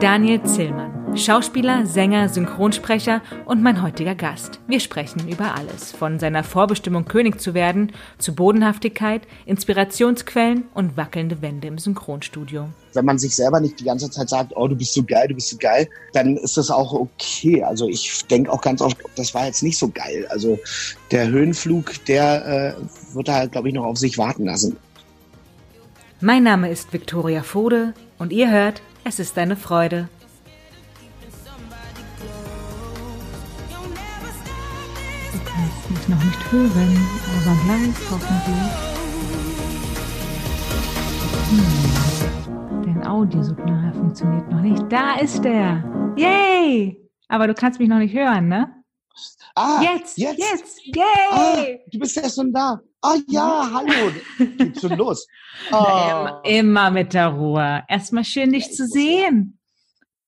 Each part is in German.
Daniel Zillmann, Schauspieler, Sänger, Synchronsprecher und mein heutiger Gast. Wir sprechen über alles, von seiner Vorbestimmung König zu werden, zu Bodenhaftigkeit, Inspirationsquellen und wackelnde Wände im Synchronstudio. Wenn man sich selber nicht die ganze Zeit sagt, oh, du bist so geil, du bist so geil, dann ist das auch okay. Also ich denke auch ganz oft, das war jetzt nicht so geil. Also der Höhenflug, der äh, wird da, glaube ich, noch auf sich warten lassen. Mein Name ist Viktoria Fode und ihr hört, es ist eine Freude. Du kannst mich noch nicht hören, aber gleich hoffentlich. Hm. Dein Audiosignal funktioniert noch nicht. Da ist der! Yay! Aber du kannst mich noch nicht hören, ne? Ah, Jetzt! jetzt, Jetzt! Ah, Yay! du bist ja schon da. Ah ja, hallo. Geht schon los. Immer, Oh. immer mit der Ruhe. Erstmal schön, dich zu sehen.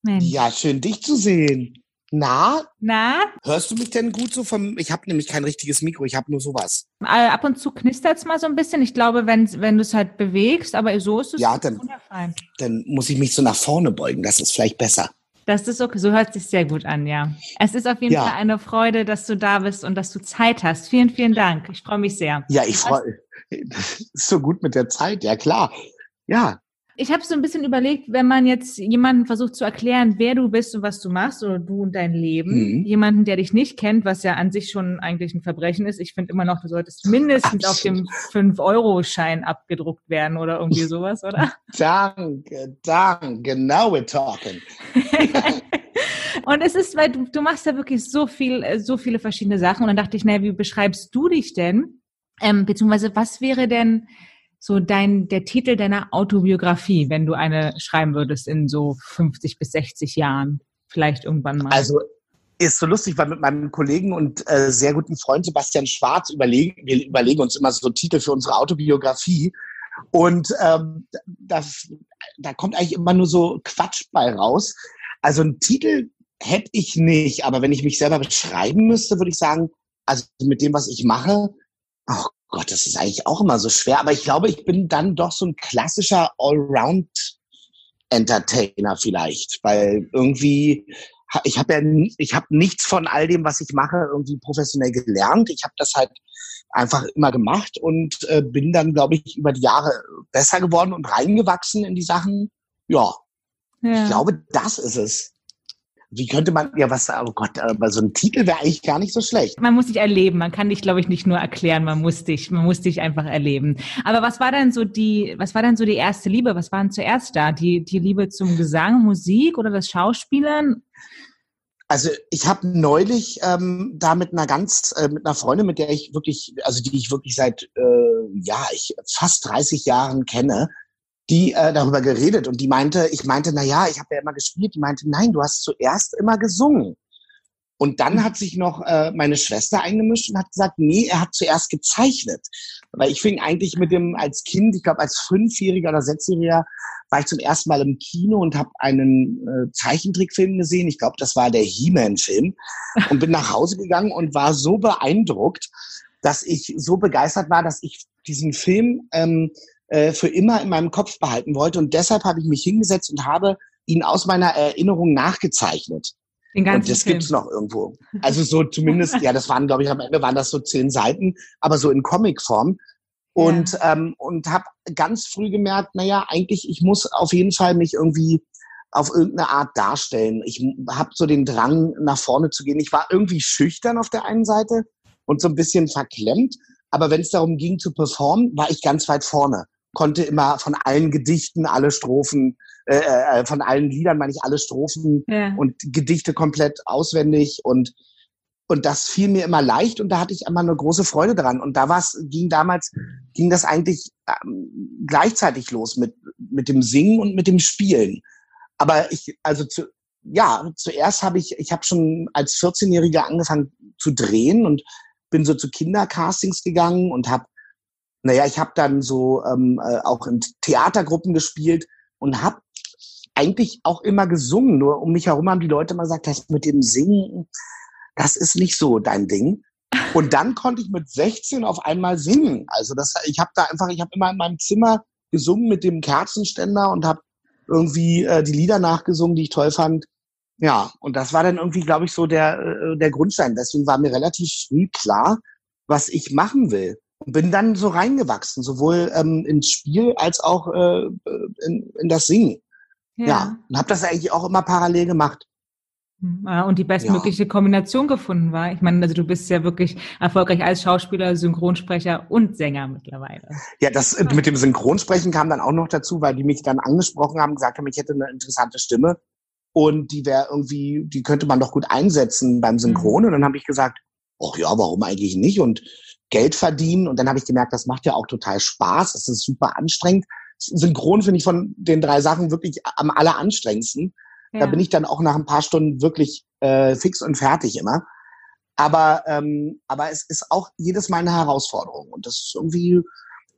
Mensch. Ja, schön dich zu sehen. Na, Na, hörst du mich denn gut so vom? Ich habe nämlich kein richtiges Mikro, ich habe nur sowas. äh, ab und zu knistert es mal so ein bisschen. Ich glaube, wenn, wenn du es halt bewegst, aber so ist es Ja, dann-. Dann muss ich mich so nach vorne beugen, das ist vielleicht besser. Das ist okay, so hört sich sehr gut an, ja. Es ist auf jeden Ja. Fall eine Freude, dass du da bist und dass du Zeit hast. Vielen, vielen Dank. Ich freue mich sehr. Ja, ich freue. Ist so gut mit der Zeit, ja klar. Ja, Ich habe so ein bisschen überlegt, wenn man jetzt jemanden versucht zu erklären, wer du bist und was du machst oder du und dein Leben, Mhm. jemanden, der dich nicht kennt, was ja an sich schon eigentlich ein Verbrechen ist. Ich finde immer noch, du solltest mindestens auf dem 5-Euro-Schein abgedruckt werden oder irgendwie sowas, oder? danke, danke. Now we're talking. Und es ist, weil du, du machst ja wirklich so viel, so viele verschiedene Sachen. Und dann dachte ich, naja, wie beschreibst du dich denn? Ähm, beziehungsweise was wäre denn so dein, der Titel deiner Autobiografie, wenn du eine schreiben würdest in so 50 bis 60 Jahren? Vielleicht irgendwann mal. Also ist so lustig, weil mit meinem Kollegen und äh, sehr guten Freund Sebastian Schwarz überlegen, wir überlegen uns immer so Titel für unsere Autobiografie. Und ähm, das, da kommt eigentlich immer nur so Quatsch bei raus. Also einen Titel hätte ich nicht, aber wenn ich mich selber beschreiben müsste, würde ich sagen, also mit dem, was ich mache, oh Gott, das ist eigentlich auch immer so schwer. Aber ich glaube, ich bin dann doch so ein klassischer Allround Entertainer vielleicht, weil irgendwie ich habe ja ich habe nichts von all dem, was ich mache, irgendwie professionell gelernt. Ich habe das halt einfach immer gemacht und äh, bin dann, glaube ich, über die Jahre besser geworden und reingewachsen in die Sachen. Ja, ja. ich glaube, das ist es. Wie könnte man ja was? Oh Gott, aber so ein Titel wäre eigentlich gar nicht so schlecht. man muss dich erleben. Man kann dich, glaube ich, nicht nur erklären. Man muss dich, man muss dich einfach erleben. Aber was war denn so die, was war denn so die erste Liebe? Was war denn zuerst da? Die, die Liebe zum Gesang, Musik oder das Schauspielern? Also ich habe neulich ähm, da mit einer ganz, äh, mit einer Freundin, mit der ich wirklich, also die ich wirklich seit äh, ja, ich fast 30 Jahren kenne, die äh, darüber geredet und die meinte, ich meinte, na ja, ich habe ja immer gespielt. Die meinte, nein, du hast zuerst immer gesungen. Und dann hat sich noch äh, meine Schwester eingemischt und hat gesagt, nee, er hat zuerst gezeichnet. Weil ich fing eigentlich mit dem als Kind, ich glaube als Fünfjähriger oder Sechsjähriger, war ich zum ersten Mal im Kino und habe einen äh, Zeichentrickfilm gesehen. Ich glaube, das war der He-Man-Film. Und bin nach Hause gegangen und war so beeindruckt, dass ich so begeistert war, dass ich diesen Film ähm, äh, für immer in meinem Kopf behalten wollte. Und deshalb habe ich mich hingesetzt und habe ihn aus meiner Erinnerung nachgezeichnet. Den ganzen Und das Film. gibt's noch irgendwo. Also so zumindest, ja, das waren, glaube ich, am Ende waren das so zehn Seiten, aber so in Comicform. Und, ähm, und habe ganz früh gemerkt, naja, eigentlich, ich muss auf jeden Fall mich irgendwie auf irgendeine Art darstellen. Ich habe so den Drang, nach vorne zu gehen. Ich war irgendwie schüchtern auf der einen Seite und so ein bisschen verklemmt. Aber wenn es darum ging zu performen, war ich ganz weit vorne. Konnte immer von allen Gedichten alle Strophen, äh, äh, von allen Liedern meine ich alle Strophen Ja. und Gedichte komplett auswendig und und das fiel mir immer leicht und da hatte ich immer eine große Freude dran und da war's ging damals ging das eigentlich ähm, gleichzeitig los mit mit dem Singen und mit dem Spielen aber ich also zu, ja zuerst habe ich ich habe schon als 14-jähriger angefangen zu drehen und bin so zu Kindercastings gegangen und habe naja ich habe dann so ähm, äh, auch in Theatergruppen gespielt und habe eigentlich auch immer gesungen. Nur um mich herum haben die Leute immer gesagt, das mit dem Singen, das ist nicht so dein Ding. Und dann konnte ich mit 16 auf einmal singen. Also das, ich habe da einfach, ich habe immer in meinem Zimmer gesungen mit dem Kerzenständer und habe irgendwie äh, die Lieder nachgesungen, die ich toll fand. Ja, und das war dann irgendwie, glaube ich, so der, äh, der Grundstein. Deswegen war mir relativ früh klar, was ich machen will. Und bin dann so reingewachsen, sowohl ähm, ins Spiel als auch äh, in, in das Singen. Ja, ja und habe das eigentlich auch immer parallel gemacht. Hm, und die bestmögliche ja. Kombination gefunden war. Ich meine, also du bist ja wirklich erfolgreich als Schauspieler, Synchronsprecher und Sänger mittlerweile. Ja, das äh, mit dem Synchronsprechen kam dann auch noch dazu, weil die mich dann angesprochen haben, gesagt haben, ich hätte eine interessante Stimme und die wäre irgendwie, die könnte man doch gut einsetzen beim Synchron. Mhm. Und dann habe ich gesagt, ach ja, warum eigentlich nicht? Und Geld verdienen. Und dann habe ich gemerkt, das macht ja auch total Spaß. Das ist super anstrengend. Synchron finde ich von den drei Sachen wirklich am alleranstrengendsten. Ja. Da bin ich dann auch nach ein paar Stunden wirklich äh, fix und fertig immer. Aber, ähm, aber es ist auch jedes Mal eine Herausforderung. Und das ist irgendwie,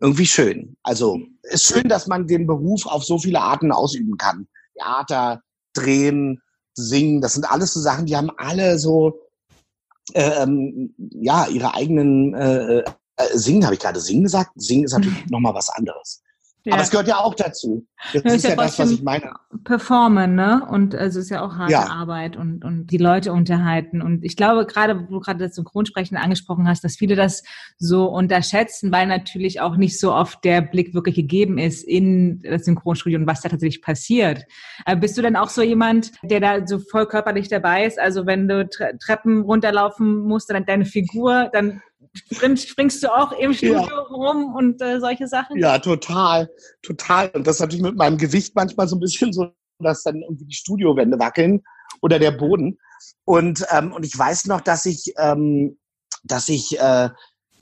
irgendwie schön. Also ist schön, dass man den Beruf auf so viele Arten ausüben kann. Theater, Drehen, Singen, das sind alles so Sachen, die haben alle so ähm, ja ihre eigenen äh, äh, Singen, habe ich gerade Singen gesagt? Singen ist natürlich nochmal was anderes. Ja. Aber es gehört ja auch dazu. Das, das ist, ja, ja das, was ich meine. Performen, ne? Und also es ist ja auch harte ja. Arbeit und, und die Leute unterhalten. Und ich glaube, gerade, wo du gerade das Synchronsprechen angesprochen hast, dass viele das so unterschätzen, weil natürlich auch nicht so oft der Blick wirklich gegeben ist in das Synchronstudio und was da tatsächlich passiert. Aber äh, bist du denn auch so jemand, der da so voll körperlich dabei ist? Also wenn du Treppen runterlaufen musst, dann deine Figur, dann springst, springst du auch im Studio ja. rum und äh, solche Sachen? Ja, total, total. Und das ist natürlich mit meinem Gewicht manchmal so ein bisschen so, dass dann irgendwie die Studiowände wackeln oder der Boden. Und, ähm, und ich weiß noch, dass ich, ähm, dass ich äh,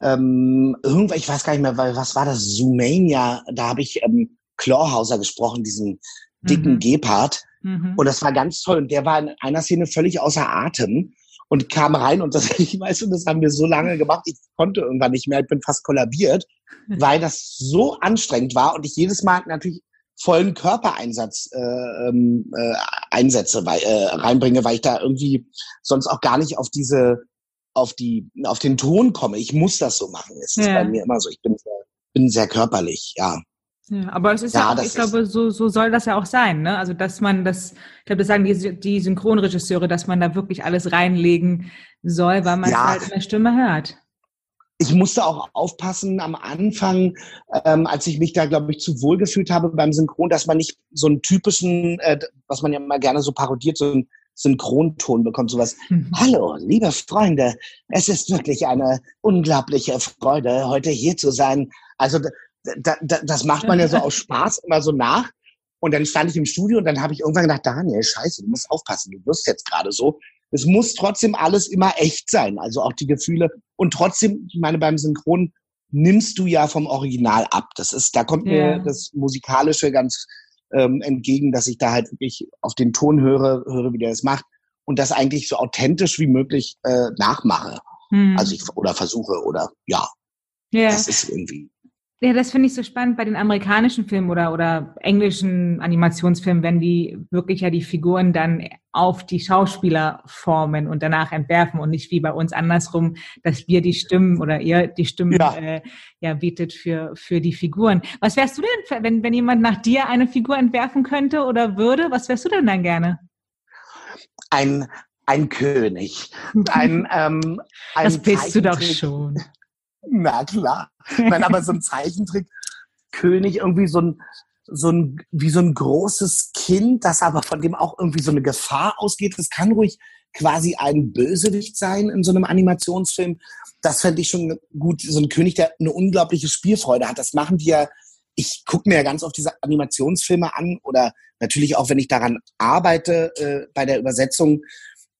ähm, irgendwann, ich weiß gar nicht mehr, weil was war das, Zoomania, da habe ich ähm, Clawhauser gesprochen, diesen dicken mhm. Gepard. Mhm. Und das war ganz toll. Und der war in einer Szene völlig außer Atem und kam rein und das, ich weiß, und das haben wir so lange gemacht, ich konnte irgendwann nicht mehr, ich bin fast kollabiert, weil das so anstrengend war und ich jedes Mal natürlich vollen Körpereinsatz äh, ähm, äh, einsetze, weil, äh, reinbringe, weil ich da irgendwie sonst auch gar nicht auf diese, auf die, auf den Ton komme. Ich muss das so machen. Es ist ja. bei mir immer so. Ich bin sehr, bin sehr körperlich, ja. Ja, aber es ist ja, ja auch, ich glaube, so, so soll das ja auch sein, ne? Also, dass man das, ich glaube, das sagen die, die Synchronregisseure, dass man da wirklich alles reinlegen soll, weil man ja. es halt in der Stimme hört. Ich musste auch aufpassen am Anfang, ähm, als ich mich da, glaube ich, zu wohl gefühlt habe beim Synchron, dass man nicht so einen typischen, äh, was man ja immer gerne so parodiert, so einen Synchronton bekommt, sowas. Mhm. Hallo, liebe Freunde, es ist wirklich eine unglaubliche Freude, heute hier zu sein. Also da, da, das macht man ja so aus Spaß immer so nach. Und dann stand ich im Studio und dann habe ich irgendwann gedacht, Daniel, scheiße, du musst aufpassen, du wirst jetzt gerade so. Es muss trotzdem alles immer echt sein, also auch die Gefühle. Und trotzdem, ich meine, beim Synchron nimmst du ja vom Original ab. Das ist, da kommt ja. mir das Musikalische ganz ähm, entgegen, dass ich da halt wirklich auf den Ton höre, höre, wie der es macht und das eigentlich so authentisch wie möglich äh, nachmache. Hm. Also ich oder versuche oder ja. Ja. Das ist irgendwie. Ja, das finde ich so spannend bei den amerikanischen Filmen oder, oder englischen Animationsfilmen, wenn die wirklich ja die Figuren dann auf die Schauspieler formen und danach entwerfen und nicht wie bei uns andersrum, dass wir die Stimmen oder ihr die Stimmen ja, äh, ja bietet für, für die Figuren. Was wärst du denn, wenn, wenn jemand nach dir eine Figur entwerfen könnte oder würde, was wärst du denn dann gerne? Ein, ein König. Ein, ähm, ein das bist du doch schon. Na klar. Nein, aber so ein Zeichentrick, König irgendwie so ein, so ein, wie so ein großes Kind, das aber von dem auch irgendwie so eine Gefahr ausgeht. Das kann ruhig quasi ein Bösewicht sein in so einem Animationsfilm. Das fände ich schon gut. So ein König, der eine unglaubliche Spielfreude hat. Das machen die ja, ich gucke mir ja ganz oft diese Animationsfilme an oder natürlich auch, wenn ich daran arbeite äh, bei der Übersetzung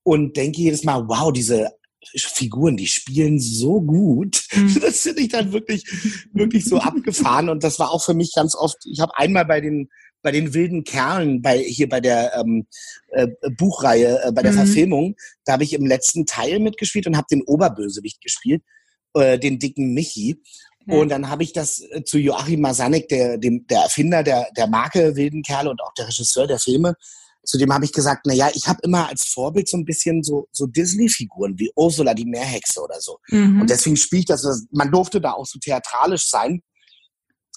und denke jedes Mal, wow, diese Figuren, die spielen so gut. Mhm. Das finde ich dann wirklich, wirklich so abgefahren. Und das war auch für mich ganz oft, ich habe einmal bei den bei den wilden Kerlen, bei hier bei der ähm, äh, Buchreihe, äh, bei der mhm. Verfilmung, da habe ich im letzten Teil mitgespielt und habe den Oberbösewicht gespielt, äh, den dicken Michi. Ja. Und dann habe ich das äh, zu Joachim Masanek, der, dem, der Erfinder der, der Marke Wilden Kerle und auch der Regisseur der Filme, zu dem habe ich gesagt, na ja, ich habe immer als Vorbild so ein bisschen so, so Disney-Figuren wie Ursula, die Meerhexe oder so. Mhm. Und deswegen spiele ich das. Man durfte da auch so theatralisch sein.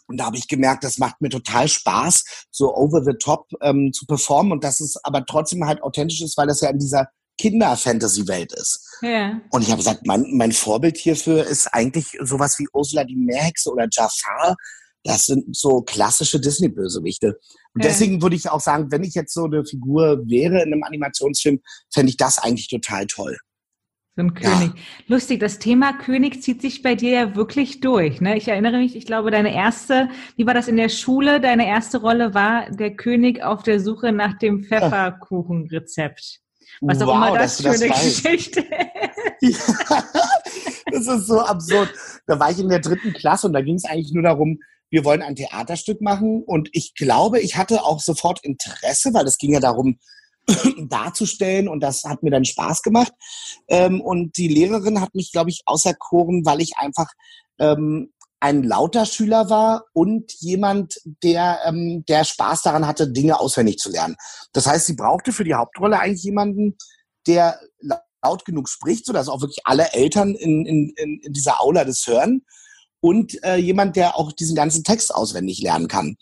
Und da habe ich gemerkt, das macht mir total Spaß, so over the top ähm, zu performen und dass es aber trotzdem halt authentisch ist, weil das ja in dieser Kinder-Fantasy-Welt ist. Ja. Und ich habe gesagt, mein, mein Vorbild hierfür ist eigentlich sowas wie Ursula die Meerhexe oder Jafar. Das sind so klassische Disney-Bösewichte. Und deswegen würde ich auch sagen, wenn ich jetzt so eine Figur wäre in einem Animationsfilm, fände ich das eigentlich total toll. So ein König. Ja. Lustig, das Thema König zieht sich bei dir ja wirklich durch. Ne? Ich erinnere mich, ich glaube, deine erste, wie war das in der Schule? Deine erste Rolle war der König auf der Suche nach dem Pfefferkuchenrezept. Was wow, auch immer das für eine Geschichte ist. Ja, das ist so absurd. Da war ich in der dritten Klasse und da ging es eigentlich nur darum, wir wollen ein Theaterstück machen. Und ich glaube, ich hatte auch sofort Interesse, weil es ging ja darum, darzustellen und das hat mir dann Spaß gemacht. Ähm, und die Lehrerin hat mich, glaube ich, auserkoren, weil ich einfach ähm, ein lauter Schüler war und jemand, der, ähm, der Spaß daran hatte, Dinge auswendig zu lernen. Das heißt, sie brauchte für die Hauptrolle eigentlich jemanden, der laut genug spricht, sodass auch wirklich alle Eltern in, in, in dieser Aula das hören und äh, jemand, der auch diesen ganzen Text auswendig lernen kann.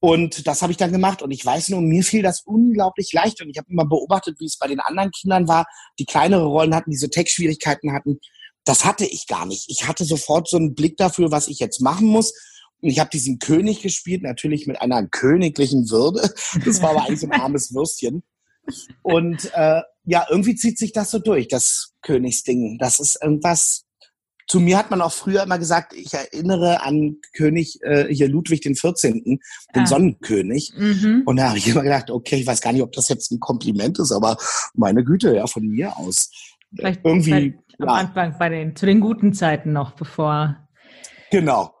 Und das habe ich dann gemacht. Und ich weiß nur, mir fiel das unglaublich leicht. Und ich habe immer beobachtet, wie es bei den anderen Kindern war, die kleinere Rollen hatten, diese Textschwierigkeiten hatten. Das hatte ich gar nicht. Ich hatte sofort so einen Blick dafür, was ich jetzt machen muss. Und ich habe diesen König gespielt, natürlich mit einer königlichen Würde. Das war aber eigentlich so ein armes Würstchen. Und äh, ja, irgendwie zieht sich das so durch, das Königsding. Das ist irgendwas, zu mir hat man auch früher immer gesagt, ich erinnere an König äh, hier Ludwig den 14., den ah. Sonnenkönig. Mhm. Und da habe ich immer gedacht, okay, ich weiß gar nicht, ob das jetzt ein Kompliment ist, aber meine Güte, ja, von mir aus. Vielleicht irgendwie ja. am Anfang bei den zu den guten Zeiten noch, bevor genau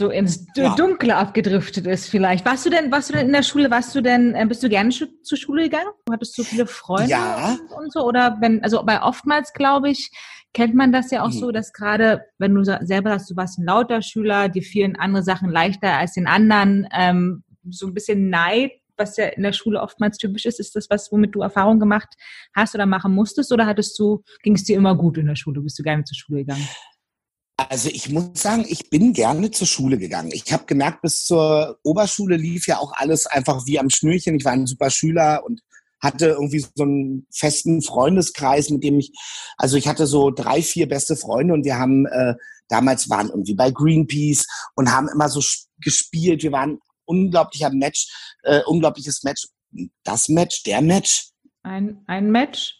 so ins ja. Dunkle abgedriftet ist vielleicht. Warst du denn, warst du denn in der Schule, warst du denn, äh, bist du gerne zur Schule gegangen? Hattest du viele Freunde ja. und so? Oder wenn, also bei oftmals glaube ich, kennt man das ja auch mhm. so, dass gerade, wenn du selber sagst, du warst ein lauter Schüler, die vielen andere Sachen leichter als den anderen, ähm, so ein bisschen Neid, was ja in der Schule oftmals typisch ist, ist das was, womit du Erfahrung gemacht hast oder machen musstest? Oder hattest du, ging es dir immer gut in der Schule? Bist du gerne zur Schule gegangen? Also ich muss sagen, ich bin gerne zur Schule gegangen. Ich habe gemerkt, bis zur Oberschule lief ja auch alles einfach wie am Schnürchen. Ich war ein super Schüler und hatte irgendwie so einen festen Freundeskreis, mit dem ich, also ich hatte so drei, vier beste Freunde und wir haben äh, damals waren irgendwie bei Greenpeace und haben immer so gespielt. Wir waren unglaublicher Match, äh, unglaubliches Match. Das Match, der Match. Ein, ein Match?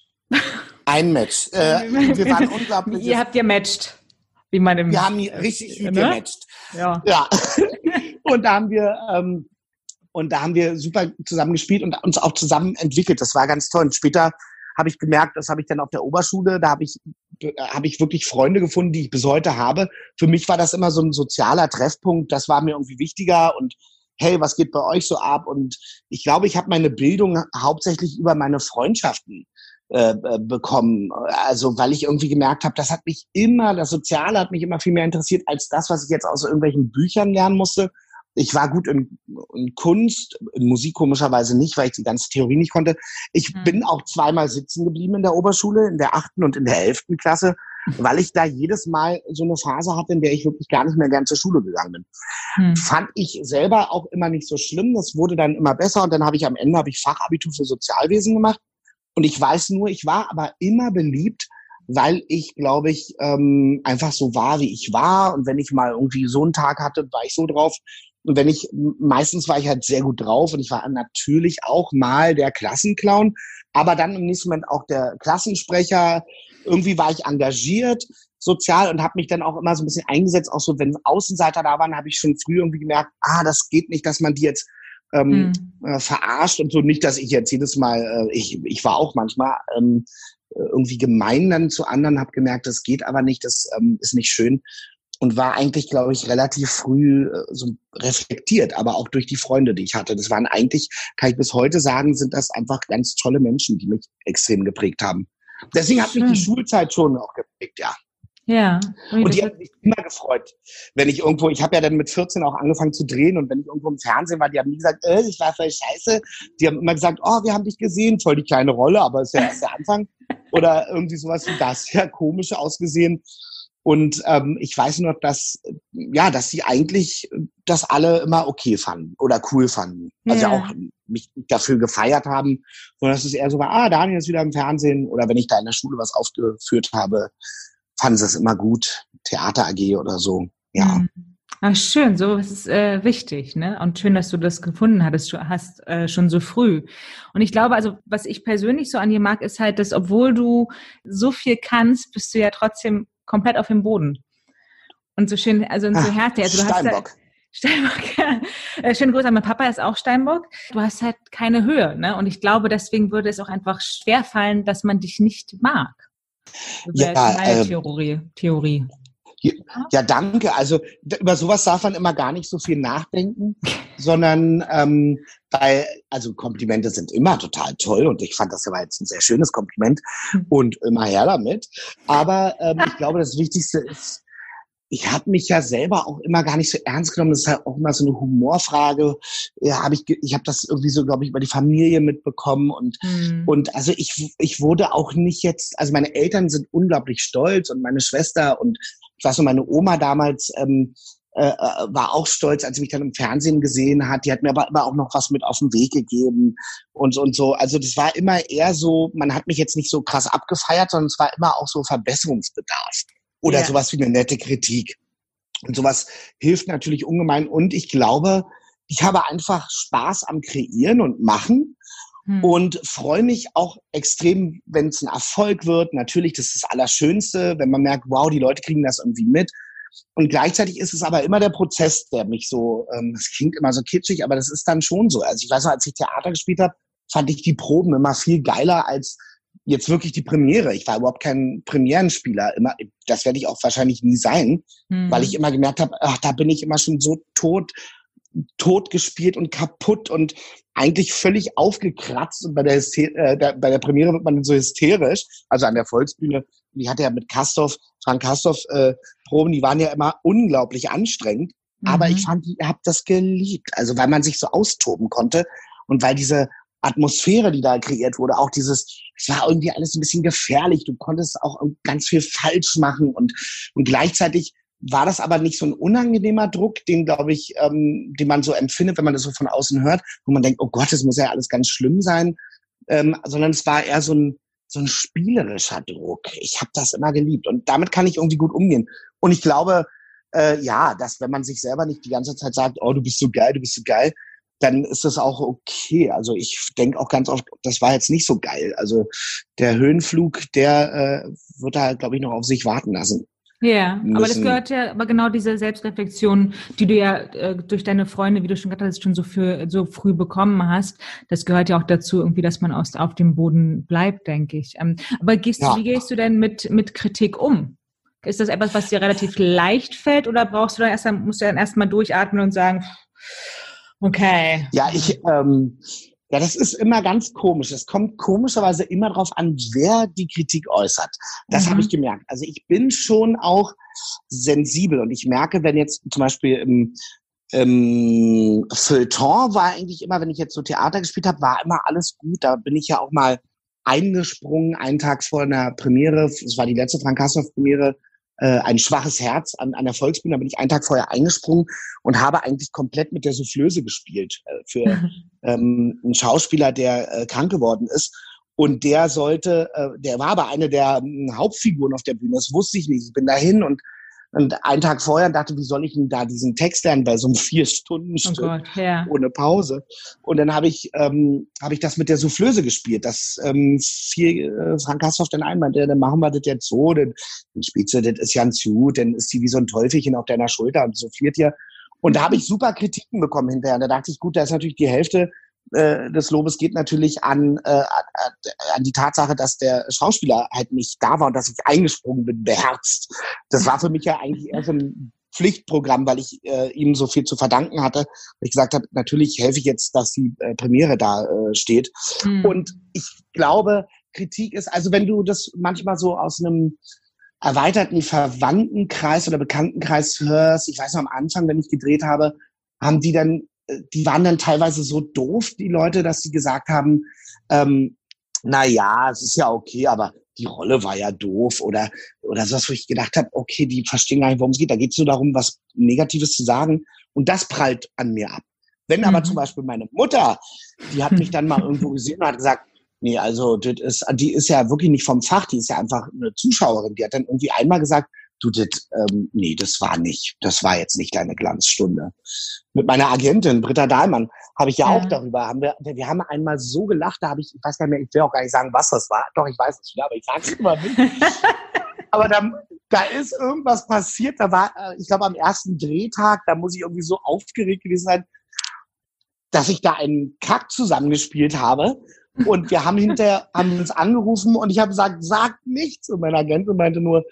Ein Match. Äh, wir waren unglaublich. Ihr habt ihr matcht. Wie man im, wir haben richtig gut ne? gematcht. Ja. ja. und da haben wir ähm, und da haben wir super zusammen gespielt und uns auch zusammen entwickelt. Das war ganz toll. Und später habe ich gemerkt, das habe ich dann auf der Oberschule, da habe ich, habe ich wirklich Freunde gefunden, die ich bis heute habe. Für mich war das immer so ein sozialer Treffpunkt. Das war mir irgendwie wichtiger und hey, was geht bei euch so ab? Und ich glaube, ich habe meine Bildung hauptsächlich über meine Freundschaften äh, bekommen. Also weil ich irgendwie gemerkt habe, das hat mich immer, das Soziale hat mich immer viel mehr interessiert als das, was ich jetzt aus irgendwelchen Büchern lernen musste ich war gut in, in, Kunst, in Musik komischerweise nicht, weil ich die ganze Theorie nicht konnte. Ich mhm. bin auch zweimal sitzen geblieben in der Oberschule, in der achten und in der elften Klasse, weil ich da jedes Mal so eine Phase hatte, in der ich wirklich gar nicht mehr gern zur Schule gegangen bin. Mhm. Fand ich selber auch immer nicht so schlimm. Das wurde dann immer besser und dann habe ich am Ende habe ich Fachabitur für Sozialwesen gemacht. Und ich weiß nur, ich war aber immer beliebt, weil ich, glaube ich, ähm, einfach so war, wie ich war. Und wenn ich mal irgendwie so einen Tag hatte, war ich so drauf. Und wenn ich, meistens war ich halt sehr gut drauf und ich war natürlich auch mal der Klassenclown, aber dann im nächsten Moment auch der Klassensprecher. Irgendwie war ich engagiert sozial und habe mich dann auch immer so ein bisschen eingesetzt. Auch so, wenn Außenseiter da waren, habe ich schon früh irgendwie gemerkt, ah, das geht nicht, dass man die jetzt ähm, mhm. äh, verarscht und so. Nicht, dass ich jetzt jedes Mal, äh, ich, ich war auch manchmal ähm, irgendwie gemein dann zu anderen, habe gemerkt, das geht aber nicht, das ähm, ist nicht schön und war eigentlich, glaube ich, relativ früh äh, so reflektiert, aber auch durch die Freunde, die ich hatte. Das waren eigentlich, kann ich bis heute sagen, sind das einfach ganz tolle Menschen, die mich extrem geprägt haben. Deswegen hat mich die Schulzeit schon auch geprägt, ja. Ja. Und die hat mich immer gefreut, wenn ich irgendwo, ich habe ja dann mit 14 auch angefangen zu drehen und wenn ich irgendwo im Fernsehen war, die haben nie gesagt, äh, ich war voll scheiße. Die haben immer gesagt, oh, wir haben dich gesehen, voll die kleine Rolle, aber ist ja erst der Anfang. Oder irgendwie sowas wie das, ja, komisch ausgesehen. Und ähm, ich weiß nur, dass ja, dass sie eigentlich das alle immer okay fanden oder cool fanden. Also ja. auch mich dafür gefeiert haben, sondern dass es eher so war, ah, Daniel ist wieder im Fernsehen oder wenn ich da in der Schule was aufgeführt habe, fanden sie es immer gut, Theater AG oder so. Ja. Mhm. Ach, schön, so ist äh, wichtig, ne? Und schön, dass du das gefunden hattest, hast äh, schon so früh. Und ich glaube, also was ich persönlich so an dir mag, ist halt, dass obwohl du so viel kannst, bist du ja trotzdem komplett auf dem Boden. Und so schön, also und so Ach, herzlich. Also du Steinbock. Hast Steinbock, ja. Äh, schönen Gruß an mein Papa ist auch Steinbock. Du hast halt keine Höhe, ne? Und ich glaube, deswegen würde es auch einfach schwerfallen, dass man dich nicht mag. Ja, meine äh, Theorie. Theorie. Ja, danke. Also über sowas darf man immer gar nicht so viel nachdenken, sondern ähm, weil, also Komplimente sind immer total toll und ich fand das ja jetzt ein sehr schönes Kompliment hm. und immer her damit. Aber ähm, ich glaube, das Wichtigste ist, ich habe mich ja selber auch immer gar nicht so ernst genommen. Das ist halt auch immer so eine Humorfrage. Ja, hab ich ich habe das irgendwie so, glaube ich, über die Familie mitbekommen und mhm. und also ich ich wurde auch nicht jetzt. Also meine Eltern sind unglaublich stolz und meine Schwester und ich weiß noch, meine Oma damals ähm, äh, äh, war auch stolz, als sie mich dann im Fernsehen gesehen hat. Die hat mir aber immer auch noch was mit auf den Weg gegeben und, und so. Also das war immer eher so, man hat mich jetzt nicht so krass abgefeiert, sondern es war immer auch so Verbesserungsbedarf oder yeah. sowas wie eine nette Kritik. Und sowas hilft natürlich ungemein. Und ich glaube, ich habe einfach Spaß am Kreieren und Machen hm. und freue mich auch extrem, wenn es ein Erfolg wird. Natürlich, das ist das Allerschönste, wenn man merkt, wow, die Leute kriegen das irgendwie mit. Und gleichzeitig ist es aber immer der Prozess, der mich so, ähm, das klingt immer so kitschig, aber das ist dann schon so. Also ich weiß noch, als ich Theater gespielt habe, fand ich die Proben immer viel geiler als jetzt wirklich die Premiere. Ich war überhaupt kein Premierenspieler. Immer, das werde ich auch wahrscheinlich nie sein, mhm. weil ich immer gemerkt habe, ach, da bin ich immer schon so tot tot gespielt und kaputt und eigentlich völlig aufgekratzt. Und bei der, äh, der, bei der Premiere wird man so hysterisch, also an der Volksbühne. Die hatte ja mit Kastorf, Frank Kastorf äh, Proben, die waren ja immer unglaublich anstrengend. Mhm. Aber ich fand, ihr habt das geliebt. Also weil man sich so austoben konnte und weil diese Atmosphäre, die da kreiert wurde, auch dieses, es war irgendwie alles ein bisschen gefährlich. Du konntest auch ganz viel falsch machen und, und gleichzeitig war das aber nicht so ein unangenehmer Druck, den, glaube ich, ähm, den man so empfindet, wenn man das so von außen hört, wo man denkt, oh Gott, das muss ja alles ganz schlimm sein, ähm, sondern es war eher so ein, so ein spielerischer Druck. Ich habe das immer geliebt und damit kann ich irgendwie gut umgehen. Und ich glaube, äh, ja, dass wenn man sich selber nicht die ganze Zeit sagt, oh, du bist so geil, du bist so geil, dann ist das auch okay. Also ich denke auch ganz oft, das war jetzt nicht so geil. Also der Höhenflug, der äh, wird da, glaube ich, noch auf sich warten lassen. Ja, müssen. aber das gehört ja, aber genau diese Selbstreflexion, die du ja äh, durch deine Freunde, wie du schon gesagt hast, schon so für so früh bekommen hast, das gehört ja auch dazu, irgendwie, dass man aus, auf dem Boden bleibt, denke ich. Ähm, aber gehst, ja. wie gehst du denn mit, mit Kritik um? Ist das etwas, was dir relativ leicht fällt oder brauchst du dann erst, musst du dann erstmal durchatmen und sagen, okay. Ja, ich, ähm, ja, das ist immer ganz komisch. Es kommt komischerweise immer darauf an, wer die Kritik äußert. Das mhm. habe ich gemerkt. Also ich bin schon auch sensibel und ich merke, wenn jetzt zum Beispiel im, im Feuilleton war eigentlich immer, wenn ich jetzt so Theater gespielt habe, war immer alles gut. Da bin ich ja auch mal eingesprungen, einen Tag vor einer Premiere. Es war die letzte Frank Kastorf Premiere äh, ein schwaches Herz an, an der Volksbühne. Da bin ich einen Tag vorher eingesprungen und habe eigentlich komplett mit der Soufflöse gespielt äh, für ähm, einen Schauspieler, der äh, krank geworden ist. Und der sollte, äh, der war aber eine der äh, Hauptfiguren auf der Bühne. Das wusste ich nicht. Ich bin dahin und und einen Tag vorher dachte, wie soll ich denn da diesen Text lernen bei so einem vier Stunden Stück oh ja. ohne Pause? Und dann habe ich ähm, habe ich das mit der Soufflöse gespielt. Das ähm, viel äh, Frank Hassoff dann einmeinte, dann machen wir das jetzt so, dann, dann spielst du, das ist ganz gut, dann ist die wie so ein Teufelchen auf deiner Schulter und souffliert dir. Und da habe ich super Kritiken bekommen hinterher. Und da dachte ich, gut, da ist natürlich die Hälfte äh, des Lobes geht natürlich an, äh, an die Tatsache, dass der Schauspieler halt nicht da war und dass ich eingesprungen bin, beherzt. Das war für mich ja eigentlich eher so ein Pflichtprogramm, weil ich äh, ihm so viel zu verdanken hatte. Ich gesagt habe, natürlich helfe ich jetzt, dass die äh, Premiere da äh, steht. Mhm. Und ich glaube, Kritik ist, also wenn du das manchmal so aus einem erweiterten Verwandtenkreis oder Bekanntenkreis hörst, ich weiß noch am Anfang, wenn ich gedreht habe, haben die dann die waren dann teilweise so doof, die Leute, dass sie gesagt haben, ähm, na ja, es ist ja okay, aber die Rolle war ja doof oder, oder sowas, wo ich gedacht habe, okay, die verstehen gar nicht, worum es geht. Da geht es nur darum, was Negatives zu sagen. Und das prallt an mir ab. Wenn aber mhm. zum Beispiel meine Mutter, die hat mich dann mal irgendwo gesehen und hat gesagt, nee, also das ist, die ist ja wirklich nicht vom Fach, die ist ja einfach eine Zuschauerin. Die hat dann irgendwie einmal gesagt, du, das, ähm, nee, das war nicht, das war jetzt nicht deine Glanzstunde. Mit meiner Agentin, Britta Dahlmann, habe ich ja, ja, auch darüber, haben wir, wir haben einmal so gelacht, da habe ich, ich weiß gar nicht mehr, ich will auch gar nicht sagen, was das war. Doch, ich weiß es wieder, aber ich sage es immer nicht. aber da, da ist irgendwas passiert, da war, äh, ich glaube, am ersten Drehtag, da muss ich irgendwie so aufgeregt gewesen sein, dass ich da einen Kack zusammengespielt habe. Und wir haben hinterher, haben uns angerufen und ich habe gesagt, sag nichts. Und mein Agent meinte nur,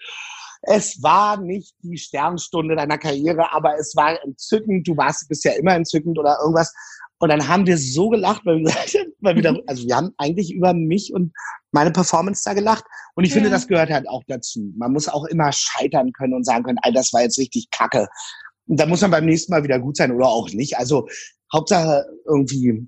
es war nicht die Sternstunde deiner Karriere, aber es war entzückend. Du warst bisher immer entzückend oder irgendwas. Und dann haben wir so gelacht, weil wir, weil wir da, mhm. also wir haben eigentlich über mich und meine Performance da gelacht. Und ich ja. finde, das gehört halt auch dazu. Man muss auch immer scheitern können und sagen können, all das war jetzt richtig kacke. Und da muss man beim nächsten Mal wieder gut sein oder auch nicht. Also Hauptsache irgendwie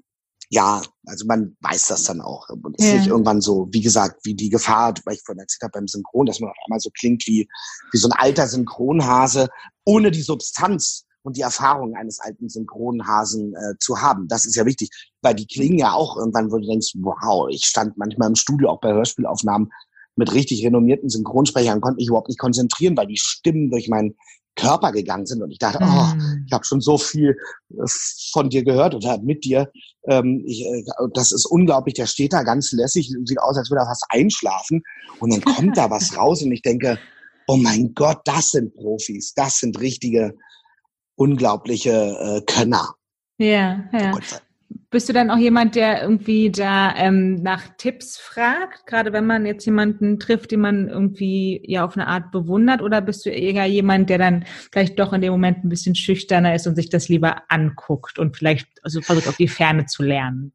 ja, also man weiß das dann auch. Und es ja. ist nicht irgendwann so, wie gesagt, wie die Gefahr, weil ich vorhin erzählt habe beim Synchron, dass man auf einmal so klingt wie, wie so ein alter Synchronhase, ohne die Substanz und die Erfahrung eines alten Synchronhasen äh, zu haben. Das ist ja wichtig, weil die klingen ja auch irgendwann, wo du denkst, wow, ich stand manchmal im Studio, auch bei Hörspielaufnahmen, mit richtig renommierten Synchronsprechern, konnte mich überhaupt nicht konzentrieren, weil die Stimmen durch meinen Körper gegangen sind und ich dachte, oh, mhm. ich habe schon so viel äh, von dir gehört oder mit dir. Ähm, ich, äh, das ist unglaublich, der steht da ganz lässig, sieht aus, als würde er fast einschlafen und dann kommt da was raus und ich denke, oh mein Gott, das sind Profis, das sind richtige, unglaubliche äh, Könner. Ja, ja. Bist du dann auch jemand, der irgendwie da ähm, nach Tipps fragt, gerade wenn man jetzt jemanden trifft, den man irgendwie ja auf eine Art bewundert, oder bist du eher jemand, der dann vielleicht doch in dem Moment ein bisschen schüchterner ist und sich das lieber anguckt und vielleicht also versucht auf die Ferne zu lernen?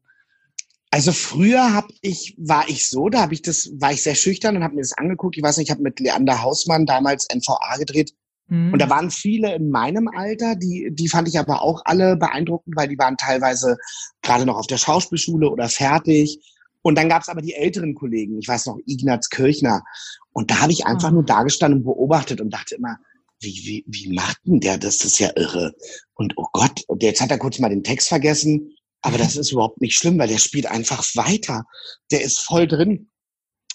Also früher hab ich war ich so, da habe ich das war ich sehr schüchtern und habe mir das angeguckt. Ich weiß nicht, ich habe mit Leander Hausmann damals NVA gedreht Mhm. Und da waren viele in meinem Alter, die, die fand ich aber auch alle beeindruckend, weil die waren teilweise gerade noch auf der Schauspielschule oder fertig. Und dann gab es aber die älteren Kollegen, ich weiß noch, Ignaz Kirchner. Und da habe ich einfach oh. nur dagestanden und beobachtet und dachte immer, wie, wie, wie macht denn der das? Das ist ja irre. Und oh Gott, und jetzt hat er kurz mal den Text vergessen. Aber das ist überhaupt nicht schlimm, weil der spielt einfach weiter. Der ist voll drin.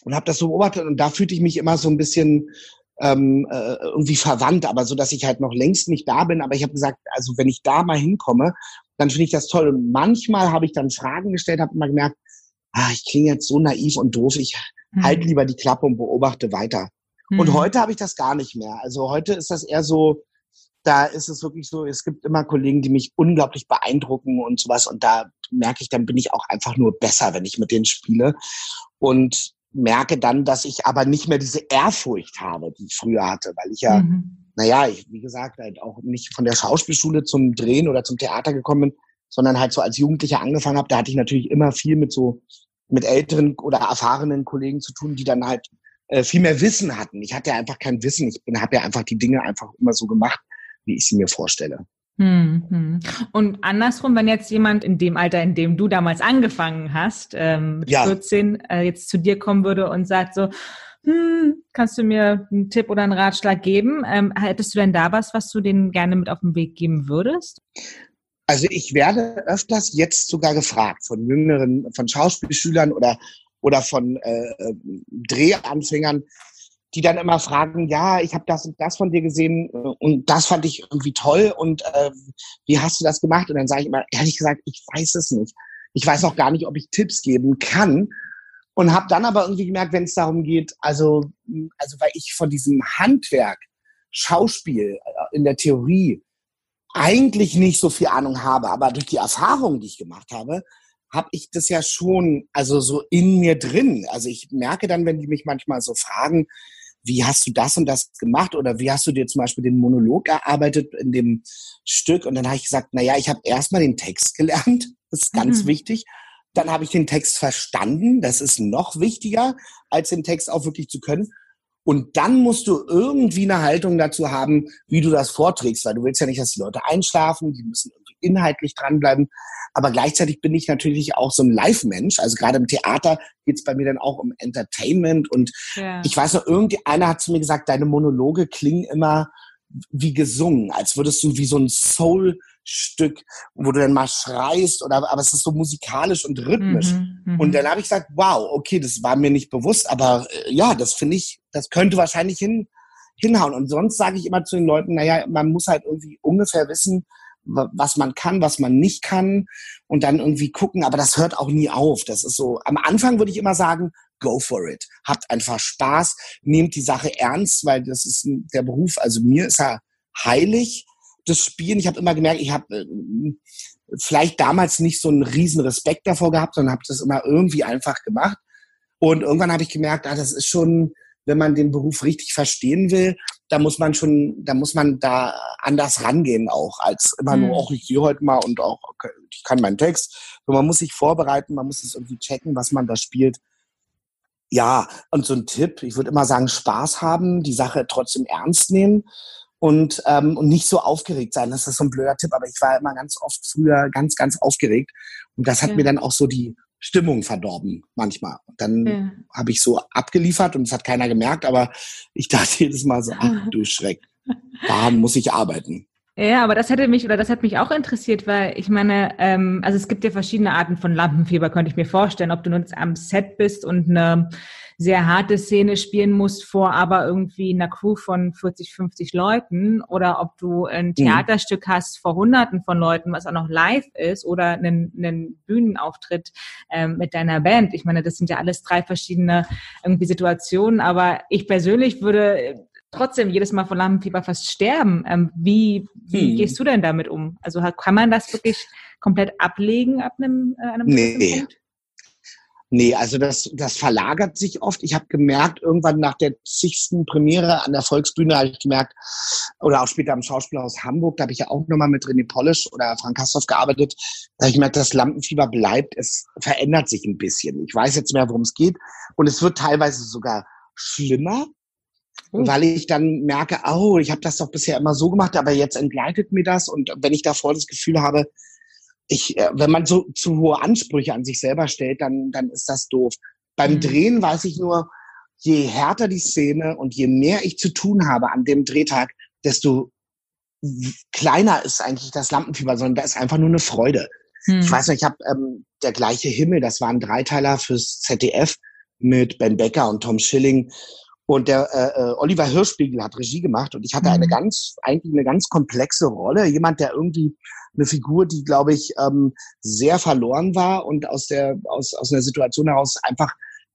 Und habe das so beobachtet und da fühlte ich mich immer so ein bisschen ähm, äh, irgendwie verwandt, aber so, dass ich halt noch längst nicht da bin. Aber ich habe gesagt, also wenn ich da mal hinkomme, dann finde ich das toll. Und manchmal habe ich dann Fragen gestellt, habe immer gemerkt, ah, ich klinge jetzt so naiv und doof, ich mhm. halte lieber die Klappe und beobachte weiter. Mhm. Und heute habe ich das gar nicht mehr. Also heute ist das eher so, da ist es wirklich so, es gibt immer Kollegen, die mich unglaublich beeindrucken und sowas. Und da merke ich, dann bin ich auch einfach nur besser, wenn ich mit denen spiele. Und merke dann, dass ich aber nicht mehr diese Ehrfurcht habe, die ich früher hatte, weil ich ja, mhm. naja, ich, wie gesagt, halt auch nicht von der Schauspielschule zum Drehen oder zum Theater gekommen bin, sondern halt so als Jugendlicher angefangen habe. Da hatte ich natürlich immer viel mit so, mit älteren oder erfahrenen Kollegen zu tun, die dann halt äh, viel mehr Wissen hatten. Ich hatte ja einfach kein Wissen. Ich habe ja einfach die Dinge einfach immer so gemacht, wie ich sie mir vorstelle. Mhm. Und andersrum, wenn jetzt jemand in dem Alter, in dem du damals angefangen hast, ähm, mit ja. 14, äh, jetzt zu dir kommen würde und sagt so, hm, kannst du mir einen Tipp oder einen Ratschlag geben? Ähm, hättest du denn da was, was du denen gerne mit auf den Weg geben würdest? Also ich werde öfters jetzt sogar gefragt von jüngeren, von Schauspielschülern oder oder von äh, äh Drehanfängern, die dann immer fragen, ja, ich habe das und das von dir gesehen äh, und das fand ich irgendwie toll und äh, wie hast du das gemacht? Und dann sage ich immer, ehrlich gesagt, ich weiß es nicht. Ich weiß auch gar nicht, ob ich Tipps geben kann. Und habe dann aber irgendwie gemerkt, wenn es darum geht, also, also weil ich von diesem Handwerk, Schauspiel äh, in der Theorie eigentlich nicht so viel Ahnung habe, aber durch die Erfahrung, die ich gemacht habe, habe ich das ja schon, also so in mir drin. Also ich merke dann, wenn die mich manchmal so fragen, wie hast du das und das gemacht oder wie hast du dir zum Beispiel den Monolog erarbeitet in dem Stück? Und dann habe ich gesagt, na ja, ich habe erstmal den Text gelernt, das ist ganz mhm. wichtig. Dann habe ich den Text verstanden, das ist noch wichtiger, als den Text auch wirklich zu können. Und dann musst du irgendwie eine Haltung dazu haben, wie du das vorträgst, weil du willst ja nicht, dass die Leute einschlafen, die müssen inhaltlich dranbleiben. Aber gleichzeitig bin ich natürlich auch so ein Live-Mensch. Also gerade im Theater geht's bei mir dann auch um Entertainment. Und ja. ich weiß noch, irgendeiner hat zu mir gesagt, deine Monologe klingen immer wie gesungen, als würdest du wie so ein Soul-Stück, wo du dann mal schreist oder aber es ist so musikalisch und rhythmisch. Mhm, mhm. und dann habe ich gesagt, wow, okay, das war mir nicht bewusst, aber äh, ja, das finde ich, das könnte wahrscheinlich hin, hinhauen. Und sonst sage ich immer zu den Leuten, naja, man muss halt irgendwie ungefähr wissen, was man kann, was man nicht kann und dann irgendwie gucken, aber das hört auch nie auf. Das ist so, am Anfang würde ich immer sagen, go for it. Habt einfach Spaß, nehmt die Sache ernst, weil das ist der Beruf, also mir ist er heilig, das Spielen. Ich habe immer gemerkt, ich habe äh, vielleicht damals nicht so einen riesen Respekt davor gehabt, sondern habe das immer irgendwie einfach gemacht. Und irgendwann habe ich gemerkt, ah, das ist schon, wenn man den Beruf richtig verstehen will, da muss man schon, da muss man da anders rangehen auch, als immer mhm. nur, auch ich gehe heute mal und auch, okay, ich kann meinen Text. So, man muss sich vorbereiten, man muss es irgendwie checken, was man da spielt. Ja, und so ein Tipp, ich würde immer sagen, Spaß haben, die Sache trotzdem ernst nehmen und, ähm, und nicht so aufgeregt sein. Das ist so ein blöder Tipp, aber ich war immer ganz oft früher ganz, ganz aufgeregt. Und das hat ja. mir dann auch so die Stimmung verdorben manchmal. Und dann ja. habe ich so abgeliefert und es hat keiner gemerkt, aber ich dachte jedes Mal so, ach du Schreck, daran muss ich arbeiten. Ja, aber das hätte mich oder das hat mich auch interessiert, weil ich meine, ähm, also es gibt ja verschiedene Arten von Lampenfieber, könnte ich mir vorstellen, ob du nun am Set bist und eine sehr harte Szene spielen musst vor aber irgendwie einer Crew von 40, 50 Leuten oder ob du ein mhm. Theaterstück hast vor Hunderten von Leuten, was auch noch live ist oder einen, einen Bühnenauftritt ähm, mit deiner Band. Ich meine, das sind ja alles drei verschiedene irgendwie Situationen, aber ich persönlich würde trotzdem jedes Mal von Lampenfieber fast sterben. Ähm, wie wie hm. gehst du denn damit um? Also kann man das wirklich komplett ablegen ab einem, äh, einem nee. Punkt? Nee, also das, das verlagert sich oft. Ich habe gemerkt, irgendwann nach der zigsten Premiere an der Volksbühne habe ich gemerkt, oder auch später am Schauspielhaus Hamburg, da habe ich ja auch nochmal mit René Polish oder Frank Kastorf gearbeitet, da habe ich gemerkt, das Lampenfieber bleibt, es verändert sich ein bisschen. Ich weiß jetzt mehr, worum es geht. Und es wird teilweise sogar schlimmer, mhm. weil ich dann merke, oh, ich habe das doch bisher immer so gemacht, aber jetzt entgleitet mir das. Und wenn ich davor das Gefühl habe, ich, äh, wenn man so zu hohe Ansprüche an sich selber stellt, dann, dann ist das doof. Beim mhm. Drehen weiß ich nur, je härter die Szene und je mehr ich zu tun habe an dem Drehtag, desto kleiner ist eigentlich das Lampenfieber, sondern da ist einfach nur eine Freude. Mhm. Ich weiß noch, ich habe ähm, der gleiche Himmel, das war ein Dreiteiler fürs ZDF mit Ben Becker und Tom Schilling. Und der äh, äh Oliver Hirschspiegel hat Regie gemacht und ich hatte mhm. eine ganz, eigentlich eine ganz komplexe Rolle. Jemand, der irgendwie eine Figur, die, glaube ich, ähm, sehr verloren war und aus der, aus, aus einer Situation heraus einfach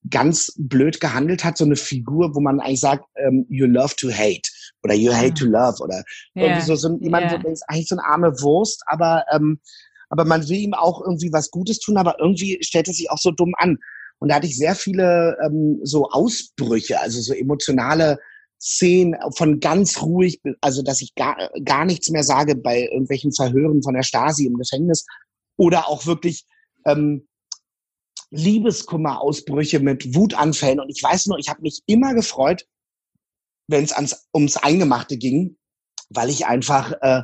ganz blöd gehandelt hat, so eine Figur, wo man eigentlich sagt, ähm, you love to hate oder you hate to love oder yeah. irgendwie so, so jemand, yeah. so, ist eigentlich so eine arme Wurst, aber ähm, aber man will ihm auch irgendwie was Gutes tun, aber irgendwie stellt er sich auch so dumm an. Und da hatte ich sehr viele ähm, so Ausbrüche, also so emotionale Szenen von ganz ruhig, also dass ich gar, gar nichts mehr sage bei irgendwelchen Verhören von der Stasi im Gefängnis oder auch wirklich ähm, Liebeskummerausbrüche mit Wutanfällen. Und ich weiß nur, ich habe mich immer gefreut, wenn es ums Eingemachte ging, weil ich einfach äh,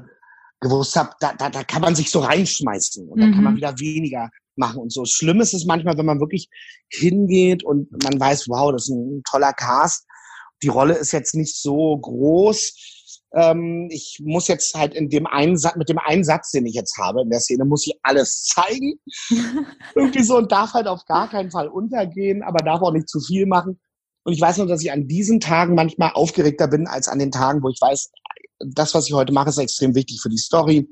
gewusst habe, da, da, da kann man sich so reinschmeißen und mhm. da kann man mhm. wieder weniger machen und so. Schlimm ist es manchmal, wenn man wirklich hingeht und man weiß, wow, das ist ein toller Cast die Rolle ist jetzt nicht so groß. Ähm, ich muss jetzt halt in dem einen Satz, mit dem einen Satz, den ich jetzt habe in der Szene, muss ich alles zeigen. Irgendwie so und darf halt auf gar keinen Fall untergehen, aber darf auch nicht zu viel machen. Und ich weiß nur, dass ich an diesen Tagen manchmal aufgeregter bin als an den Tagen, wo ich weiß, das, was ich heute mache, ist extrem wichtig für die Story,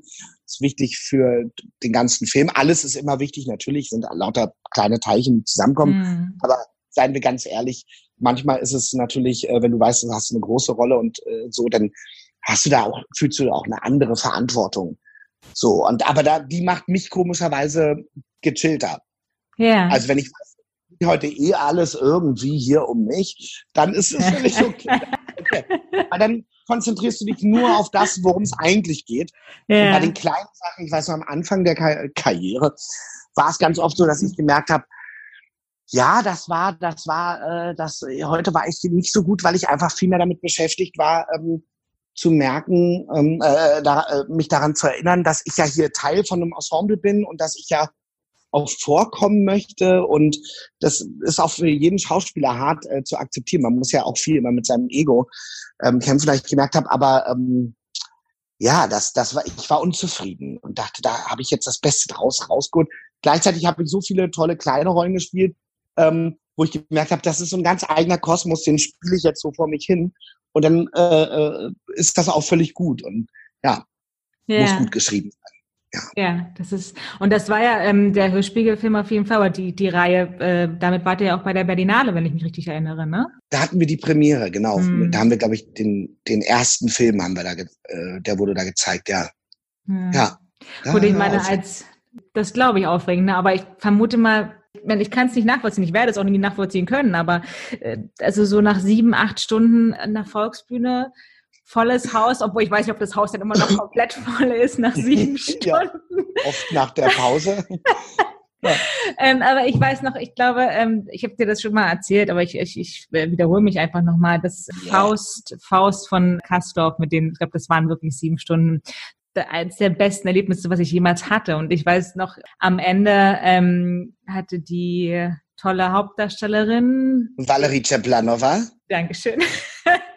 ist wichtig für den ganzen Film. Alles ist immer wichtig, natürlich sind lauter kleine Teilchen, die zusammenkommen. Mm. Aber seien wir ganz ehrlich, manchmal ist es natürlich, äh, wenn du weißt, du hast eine große Rolle und äh, so, dann hast du da auch, fühlst du auch eine andere Verantwortung. So, und aber da, die macht mich komischerweise gechillter. Ja. Also wenn ich heute eh alles irgendwie hier um mich, dann ist es völlig okay. Okay. Aber dann konzentrierst du dich nur auf das, worum es eigentlich geht. Ja. Und bei den kleinen Sachen, ich weiß noch, am Anfang der Kar Karriere war es ganz oft so, dass ich gemerkt habe, ja, das war, das war, äh, das heute war ich nicht so gut, weil ich einfach viel mehr damit beschäftigt war, ähm, zu merken, ähm, äh, da, äh, mich daran zu erinnern, dass ich ja hier Teil von einem Ensemble bin und dass ich ja auch vorkommen möchte. Und das ist auch für jeden Schauspieler hart äh, zu akzeptieren. Man muss ja auch viel immer mit seinem Ego ähm, kämpfen, weil ich gemerkt habe, aber ähm, ja, das, das war, ich war unzufrieden und dachte, da habe ich jetzt das Beste draus rausgeholt. Gleichzeitig habe ich so viele tolle kleine Rollen gespielt, ähm, wo ich gemerkt habe, das ist so ein ganz eigener Kosmos, den spiele ich jetzt so vor mich hin. Und dann äh, äh, ist das auch völlig gut. Und ja, ja. muss gut geschrieben sein. Ja. ja, das ist, und das war ja ähm, der Hörspiegelfilm auf jeden Fall, aber die, die Reihe, äh, damit wart ihr ja auch bei der Berlinale, wenn ich mich richtig erinnere, ne? Da hatten wir die Premiere, genau. Hm. Da haben wir, glaube ich, den, den ersten Film haben wir da, äh, der wurde da gezeigt, ja. Hm. Ja. Gut, ich meine, als, das glaube ich aufregend, ne? aber ich vermute mal, ich kann es nicht nachvollziehen, ich werde es auch nicht nachvollziehen können, aber äh, also so nach sieben, acht Stunden an der Volksbühne, volles Haus, obwohl ich weiß nicht, ob das Haus dann immer noch komplett voll ist nach sieben Stunden. Ja, oft nach der Pause. Ja. Ähm, aber ich weiß noch, ich glaube, ähm, ich habe dir das schon mal erzählt, aber ich, ich, ich wiederhole mich einfach nochmal. Das yeah. Faust, Faust von Kastorf, mit dem, ich glaube, das waren wirklich sieben Stunden. Eines der besten Erlebnisse, was ich jemals hatte. Und ich weiß noch, am Ende ähm, hatte die tolle Hauptdarstellerin Valerie Czeplanova. Dankeschön.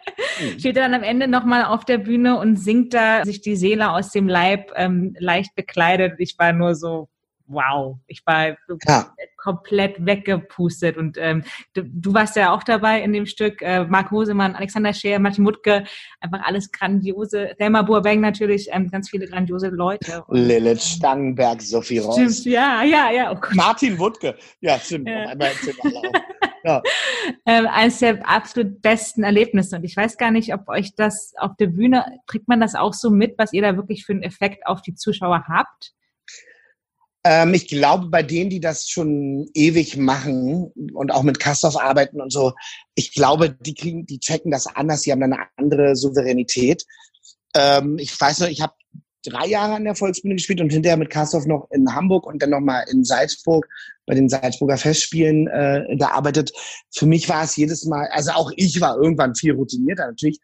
Steht dann am Ende nochmal auf der Bühne und singt da sich die Seele aus dem Leib ähm, leicht bekleidet. Ich war nur so, wow, ich war ja. komplett weggepustet. Und ähm, du, du, warst ja auch dabei in dem Stück. Äh, Marc Hosemann, Alexander Scheer, Martin Mutke, einfach alles grandiose. Thelma Burbank natürlich, ähm, ganz viele grandiose Leute. Lilith Stangenberg, Sophie Ross. Stimmt, ja, ja, ja. Oh Martin Wutke. Ja, stimmt. Ja. Einmal ja. ähm, eines der absolut besten Erlebnisse. Und ich weiß gar nicht, ob euch das auf der Bühne, kriegt man das auch so mit, was ihr da wirklich für einen Effekt auf die Zuschauer habt? Ähm, ich glaube, bei denen, die das schon ewig machen und auch mit Kastorf arbeiten und so, ich glaube, die kriegen, die checken das anders, die haben eine andere Souveränität. Ähm, ich weiß noch, ich habe drei Jahre an der Volksbühne gespielt und hinterher mit Kastorf noch in Hamburg und dann nochmal in Salzburg bei den Salzburger Festspielen äh, gearbeitet. Für mich war es jedes Mal, also auch ich war irgendwann viel routinierter natürlich,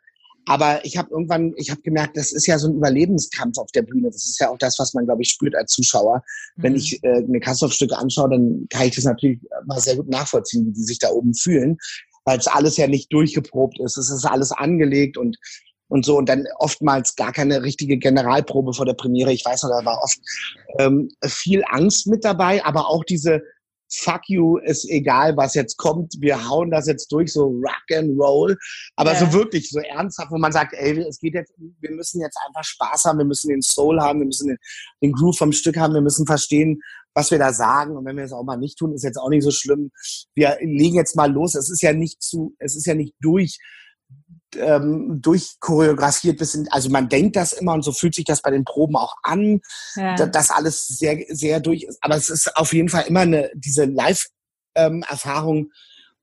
aber ich habe irgendwann, ich habe gemerkt, das ist ja so ein Überlebenskampf auf der Bühne. Das ist ja auch das, was man, glaube ich, spürt als Zuschauer. Mhm. Wenn ich äh, mir Kastorf-Stücke anschaue, dann kann ich das natürlich mal sehr gut nachvollziehen, wie die sich da oben fühlen, weil es alles ja nicht durchgeprobt ist. Es ist alles angelegt und und so und dann oftmals gar keine richtige Generalprobe vor der Premiere. Ich weiß noch, da war oft ähm, viel Angst mit dabei, aber auch diese fuck you, ist egal, was jetzt kommt, wir hauen das jetzt durch, so rock and roll, aber ja. so wirklich, so ernsthaft, wo man sagt, ey, es geht jetzt, wir müssen jetzt einfach Spaß haben, wir müssen den Soul haben, wir müssen den, den Groove vom Stück haben, wir müssen verstehen, was wir da sagen. Und wenn wir es auch mal nicht tun, ist jetzt auch nicht so schlimm. Wir legen jetzt mal los, es ist ja nicht zu, es ist ja nicht durch, ähm, durchchoreografiert bis in, also man denkt das immer und so fühlt sich das bei den Proben auch an, ja. dass alles sehr, sehr durch ist. Aber es ist auf jeden Fall immer eine, diese Live-Erfahrung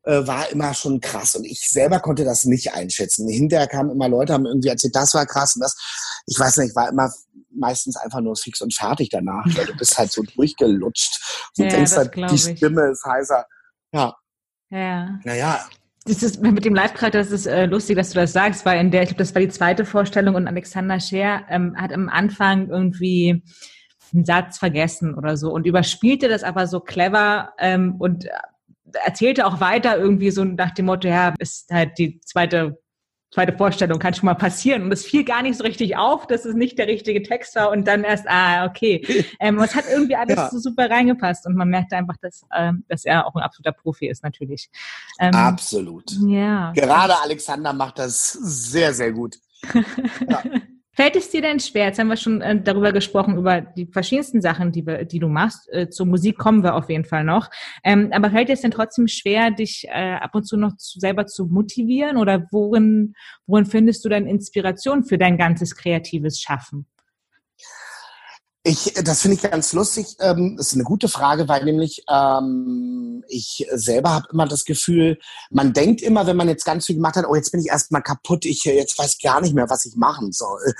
äh, war immer schon krass und ich selber konnte das nicht einschätzen. Hinterher kamen immer Leute, haben irgendwie erzählt, das war krass und das, ich weiß nicht, war immer meistens einfach nur fix und fertig danach, weil du bist halt so durchgelutscht und ja, denkst halt, die Stimme ist heißer. Ja. Ja. Naja, das ist mit dem Live-Charakter, das ist äh, lustig, dass du das sagst, weil in der, ich glaube, das war die zweite Vorstellung und Alexander Scher ähm, hat am Anfang irgendwie einen Satz vergessen oder so und überspielte das aber so clever ähm, und erzählte auch weiter irgendwie so nach dem Motto, ja, ist halt die zweite zweite Vorstellung kann schon mal passieren. Und es fiel gar nicht so richtig auf, dass es nicht der richtige Text war und dann erst, ah, okay. Ähm, es hat irgendwie alles ja. so super reingepasst und man merkte einfach, dass, ähm, dass er auch ein absoluter Profi ist, natürlich. Ähm, Absolut. Ja. Gerade Alexander macht das sehr, sehr gut. Ja. Fällt es dir denn schwer, jetzt haben wir schon äh, darüber gesprochen, über die verschiedensten Sachen, die, wir, die du machst, äh, zur Musik kommen wir auf jeden Fall noch, ähm, aber fällt es denn trotzdem schwer, dich äh, ab und zu noch selber zu motivieren oder worin, worin findest du denn Inspiration für dein ganzes kreatives Schaffen? Ich, das finde ich ganz lustig. Ähm, das ist eine gute Frage, weil nämlich ähm, ich selber habe immer das Gefühl, man denkt immer, wenn man jetzt ganz viel gemacht hat, oh, jetzt bin ich erstmal kaputt, ich jetzt weiß gar nicht mehr, was ich machen soll.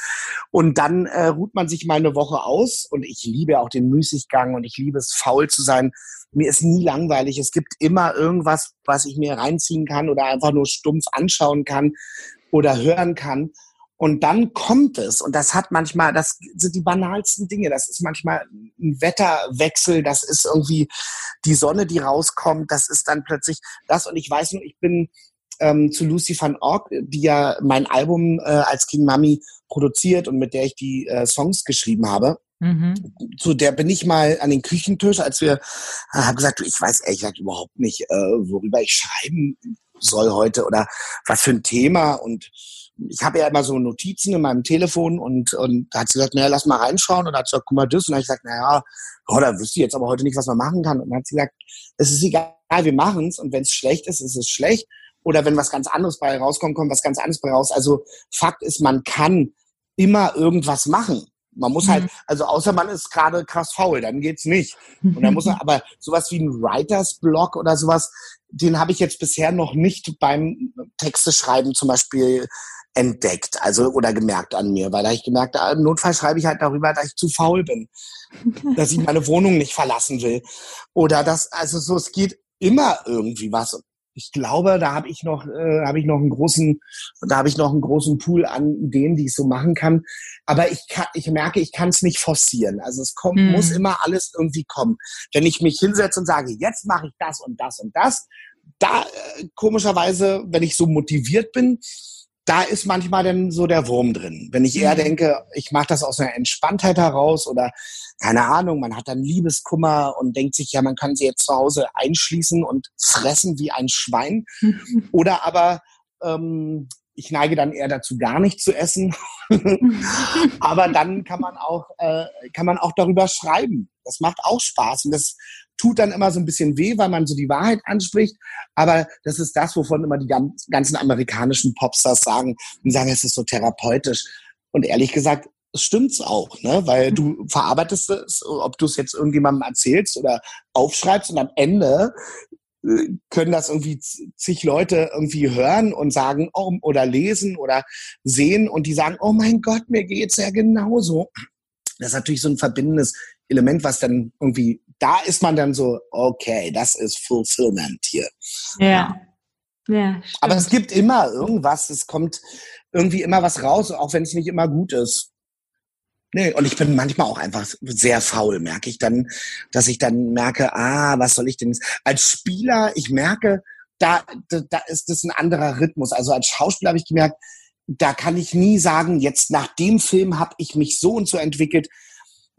Und dann äh, ruht man sich mal eine Woche aus und ich liebe auch den Müßiggang und ich liebe es, faul zu sein. Mir ist nie langweilig. Es gibt immer irgendwas, was ich mir reinziehen kann oder einfach nur stumpf anschauen kann oder hören kann. Und dann kommt es, und das hat manchmal, das sind die banalsten Dinge. Das ist manchmal ein Wetterwechsel, das ist irgendwie die Sonne, die rauskommt, das ist dann plötzlich das. Und ich weiß nur, ich bin ähm, zu Lucy van Ork, die ja mein Album äh, als King Mummy produziert und mit der ich die äh, Songs geschrieben habe. Mhm. Zu der bin ich mal an den Küchentisch, als wir äh, habe gesagt, du, ich weiß ehrlich gesagt überhaupt nicht, äh, worüber ich schreiben soll heute oder was für ein Thema und ich habe ja immer so Notizen in meinem Telefon und, und da hat sie gesagt, naja, lass mal reinschauen. Und da hat sie gesagt, guck mal das. Und dann habe ich gesagt, naja, oh, da wüsste ich jetzt aber heute nicht, was man machen kann. Und dann hat sie gesagt, es ist egal, wir machen es. Und wenn es schlecht ist, ist es schlecht. Oder wenn was ganz anderes bei rauskommt, kommt was ganz anderes bei raus. Also Fakt ist, man kann immer irgendwas machen. Man muss halt, mhm. also außer man ist gerade krass faul, dann geht's nicht. Und dann muss man, aber sowas wie ein Writers Block oder sowas, den habe ich jetzt bisher noch nicht beim Texte schreiben zum Beispiel entdeckt, also oder gemerkt an mir, weil da ich gemerkt, habe, im Notfall schreibe ich halt darüber, dass ich zu faul bin, dass ich meine Wohnung nicht verlassen will oder dass also so es geht immer irgendwie was. Ich glaube, da habe ich noch äh, habe ich noch einen großen da habe ich noch einen großen Pool an Ideen, die ich so machen kann, aber ich kann, ich merke, ich kann es nicht forcieren. Also es kommt hm. muss immer alles irgendwie kommen. Wenn ich mich hinsetze und sage, jetzt mache ich das und das und das, da äh, komischerweise, wenn ich so motiviert bin, da ist manchmal dann so der Wurm drin. Wenn ich eher mhm. denke, ich mache das aus einer Entspanntheit heraus oder keine Ahnung, man hat dann Liebeskummer und denkt sich, ja, man kann sie jetzt zu Hause einschließen und fressen wie ein Schwein. Oder aber ähm, ich neige dann eher dazu, gar nicht zu essen. aber dann kann man auch äh, kann man auch darüber schreiben. Das macht auch Spaß und das tut dann immer so ein bisschen weh, weil man so die Wahrheit anspricht. Aber das ist das, wovon immer die ganzen amerikanischen Popstars sagen und sagen, es ist so therapeutisch. Und ehrlich gesagt, es stimmt's auch, ne? Weil du verarbeitest es, ob du es jetzt irgendjemandem erzählst oder aufschreibst und am Ende äh, können das irgendwie zig Leute irgendwie hören und sagen oh, oder lesen oder sehen und die sagen, oh mein Gott, mir geht's ja genauso. Das ist natürlich so ein verbindendes Element, was dann irgendwie, da ist man dann so, okay, das ist Fulfillment hier. Ja. ja Aber es gibt immer irgendwas, es kommt irgendwie immer was raus, auch wenn es nicht immer gut ist. Nee, und ich bin manchmal auch einfach sehr faul, merke ich dann, dass ich dann merke, ah, was soll ich denn? Als Spieler, ich merke, da, da, da ist das ein anderer Rhythmus. Also als Schauspieler habe ich gemerkt, da kann ich nie sagen, jetzt nach dem Film habe ich mich so und so entwickelt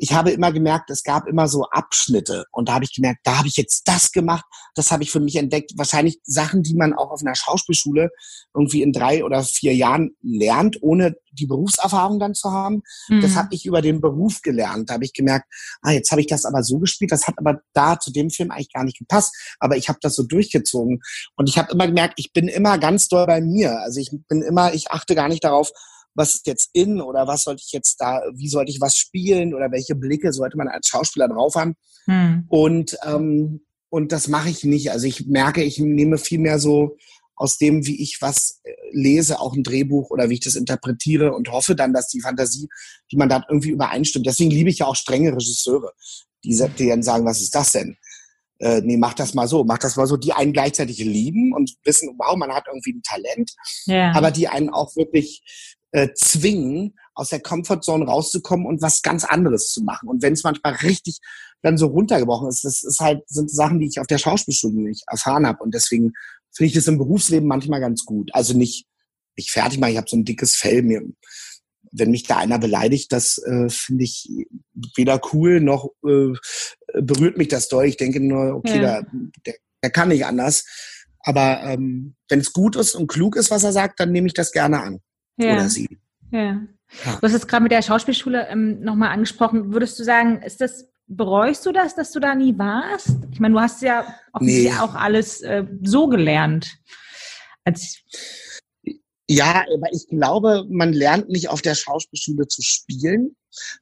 ich habe immer gemerkt, es gab immer so Abschnitte und da habe ich gemerkt, da habe ich jetzt das gemacht, das habe ich für mich entdeckt. Wahrscheinlich Sachen, die man auch auf einer Schauspielschule irgendwie in drei oder vier Jahren lernt, ohne die Berufserfahrung dann zu haben. Mhm. Das habe ich über den Beruf gelernt. Da habe ich gemerkt, ah, jetzt habe ich das aber so gespielt, das hat aber da zu dem Film eigentlich gar nicht gepasst, aber ich habe das so durchgezogen und ich habe immer gemerkt, ich bin immer ganz doll bei mir. Also ich bin immer, ich achte gar nicht darauf, was ist jetzt in oder was sollte ich jetzt da, wie sollte ich was spielen oder welche Blicke sollte man als Schauspieler drauf haben. Hm. Und, ähm, und das mache ich nicht. Also ich merke, ich nehme viel mehr so aus dem, wie ich was äh, lese, auch ein Drehbuch oder wie ich das interpretiere und hoffe dann, dass die Fantasie, die man da irgendwie übereinstimmt. Deswegen liebe ich ja auch strenge Regisseure, die, die dann sagen, was ist das denn? Äh, nee, mach das mal so, mach das mal so, die einen gleichzeitig lieben und wissen, wow, man hat irgendwie ein Talent, ja. aber die einen auch wirklich äh, zwingen, aus der Comfortzone rauszukommen und was ganz anderes zu machen. Und wenn es manchmal richtig dann so runtergebrochen ist, das ist halt, sind Sachen, die ich auf der Schauspielschule nicht erfahren habe. Und deswegen finde ich das im Berufsleben manchmal ganz gut. Also nicht, ich fertig mache, ich habe so ein dickes Fell. Mir, wenn mich da einer beleidigt, das äh, finde ich weder cool noch äh, berührt mich das doll. Ich denke nur, okay, ja. da, der, der kann nicht anders. Aber ähm, wenn es gut ist und klug ist, was er sagt, dann nehme ich das gerne an ja. oder sie. Ja. ja. Du hast es gerade mit der Schauspielschule ähm, nochmal angesprochen. Würdest du sagen, ist das, bereust du das, dass du da nie warst? Ich meine, du hast ja offensichtlich nee. auch alles äh, so gelernt. Als ja, aber ich glaube, man lernt nicht auf der Schauspielschule zu spielen.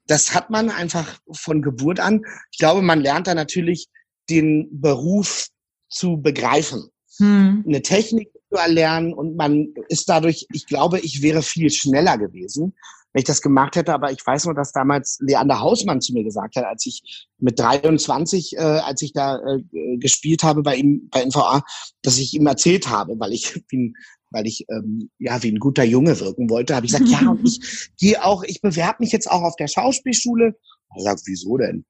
Das hat man einfach von Geburt an. Ich glaube, man lernt da natürlich den Beruf zu begreifen. Hm. Eine Technik erlernen und man ist dadurch, ich glaube, ich wäre viel schneller gewesen, wenn ich das gemacht hätte. Aber ich weiß nur, dass damals Leander Hausmann zu mir gesagt hat, als ich mit 23, äh, als ich da äh, gespielt habe bei ihm bei NVA, dass ich ihm erzählt habe, weil ich ihn weil ich ähm, ja wie ein guter Junge wirken wollte, habe ich gesagt, ja, und ich gehe auch, ich bewerbe mich jetzt auch auf der Schauspielschule. Er sagt, wieso denn?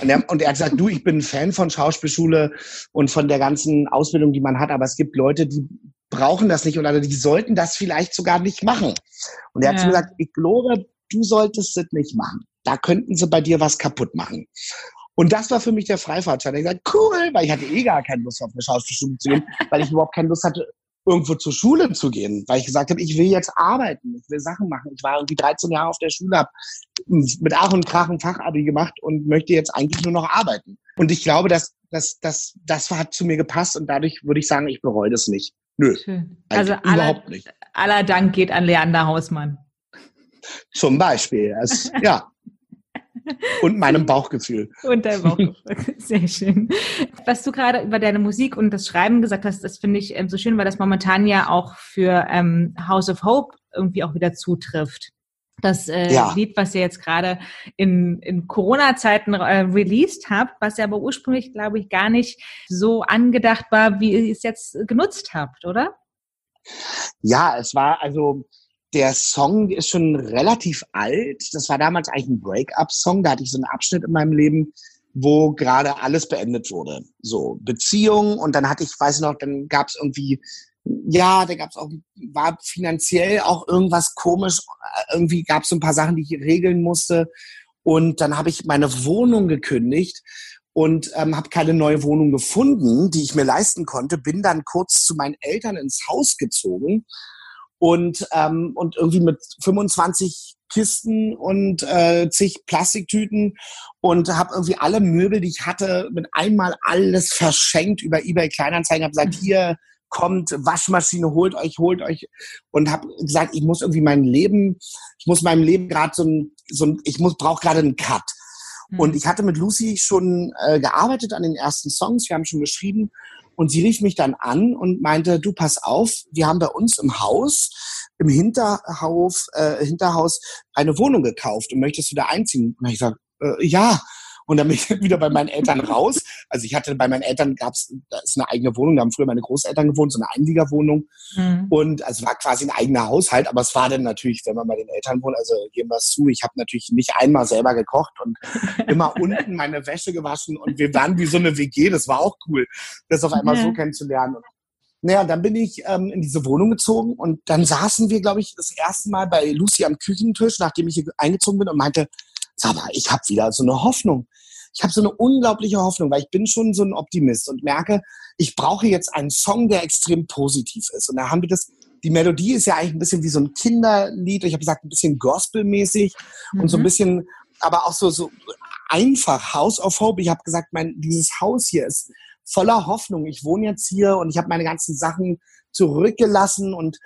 Und er, und er hat gesagt, du, ich bin ein Fan von Schauspielschule und von der ganzen Ausbildung, die man hat, aber es gibt Leute, die brauchen das nicht oder die sollten das vielleicht sogar nicht machen. Und er ja. hat gesagt, ich glaube, du solltest es nicht machen. Da könnten sie bei dir was kaputt machen. Und das war für mich der Freifahrtschein. Ich gesagt, cool, weil ich hatte eh gar keine Lust auf eine Schauspielschule zu gehen, weil ich überhaupt keine Lust hatte, irgendwo zur Schule zu gehen, weil ich gesagt habe, ich will jetzt arbeiten, ich will Sachen machen. Ich war irgendwie 13 Jahre auf der Schule, habe mit Ach und Krach ein Fachabi gemacht und möchte jetzt eigentlich nur noch arbeiten. Und ich glaube, dass das, das, das hat zu mir gepasst und dadurch würde ich sagen, ich bereue das nicht. Nö. Also aller, überhaupt nicht. aller Dank geht an Leander Hausmann. Zum Beispiel. Es, ja. Und meinem Bauchgefühl. Und deinem Bauchgefühl. Sehr schön. Was du gerade über deine Musik und das Schreiben gesagt hast, das finde ich ähm, so schön, weil das momentan ja auch für ähm, House of Hope irgendwie auch wieder zutrifft. Das äh, ja. Lied, was ihr jetzt gerade in, in Corona-Zeiten äh, released habt, was ihr aber ursprünglich, glaube ich, gar nicht so angedacht war, wie ihr es jetzt genutzt habt, oder? Ja, es war also der Song ist schon relativ alt. Das war damals eigentlich ein Break-up-Song. Da hatte ich so einen Abschnitt in meinem Leben, wo gerade alles beendet wurde. So Beziehung und dann hatte ich, weiß noch, dann gab es irgendwie, ja, da gab es auch, war finanziell auch irgendwas komisch. Irgendwie gab es so ein paar Sachen, die ich regeln musste. Und dann habe ich meine Wohnung gekündigt und ähm, habe keine neue Wohnung gefunden, die ich mir leisten konnte. Bin dann kurz zu meinen Eltern ins Haus gezogen und, ähm, und irgendwie mit 25 Kisten und äh, zig Plastiktüten und habe irgendwie alle Möbel, die ich hatte, mit einmal alles verschenkt über eBay Kleinanzeigen. Habe gesagt, mhm. hier kommt Waschmaschine, holt euch, holt euch und habe gesagt, ich muss irgendwie mein Leben, ich muss meinem Leben gerade so ein, so ein, ich muss brauche gerade einen Cut. Mhm. Und ich hatte mit Lucy schon äh, gearbeitet an den ersten Songs, wir haben schon geschrieben und sie rief mich dann an und meinte, du pass auf, wir haben bei uns im Haus, im Hinterhaus, äh, Hinterhaus eine Wohnung gekauft und möchtest du da einziehen? Und ich sage, äh, ja. Und dann bin ich wieder bei meinen Eltern raus. Also ich hatte bei meinen Eltern gab's, da ist eine eigene Wohnung, da haben früher meine Großeltern gewohnt, so eine Einliegerwohnung. Mhm. Und also war quasi ein eigener Haushalt, aber es war dann natürlich, wenn man bei den Eltern wohnt, also geben wir es zu, ich habe natürlich nicht einmal selber gekocht und immer unten meine Wäsche gewaschen und wir waren wie so eine WG, das war auch cool, das auf einmal mhm. so kennenzulernen. Naja, dann bin ich ähm, in diese Wohnung gezogen und dann saßen wir, glaube ich, das erste Mal bei Lucy am Küchentisch, nachdem ich hier eingezogen bin und meinte, mal, ich habe wieder so eine Hoffnung. Ich habe so eine unglaubliche Hoffnung, weil ich bin schon so ein Optimist und merke, ich brauche jetzt einen Song, der extrem positiv ist. Und da haben wir das, die Melodie ist ja eigentlich ein bisschen wie so ein Kinderlied. Ich habe gesagt, ein bisschen gospelmäßig mhm. und so ein mhm. bisschen, aber auch so, so einfach House of Hope. Ich habe gesagt, mein, dieses Haus hier ist voller Hoffnung. Ich wohne jetzt hier und ich habe meine ganzen Sachen zurückgelassen und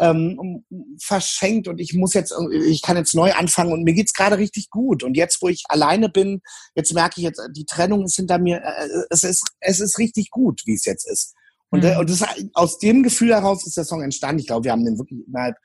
ähm, verschenkt und ich muss jetzt, ich kann jetzt neu anfangen und mir geht's gerade richtig gut. Und jetzt, wo ich alleine bin, jetzt merke ich jetzt, die Trennung ist hinter mir, äh, es ist, es ist richtig gut, wie es jetzt ist. Und, äh, mhm. und das, aus dem Gefühl heraus ist der Song entstanden. Ich glaube, wir haben den wirklich innerhalb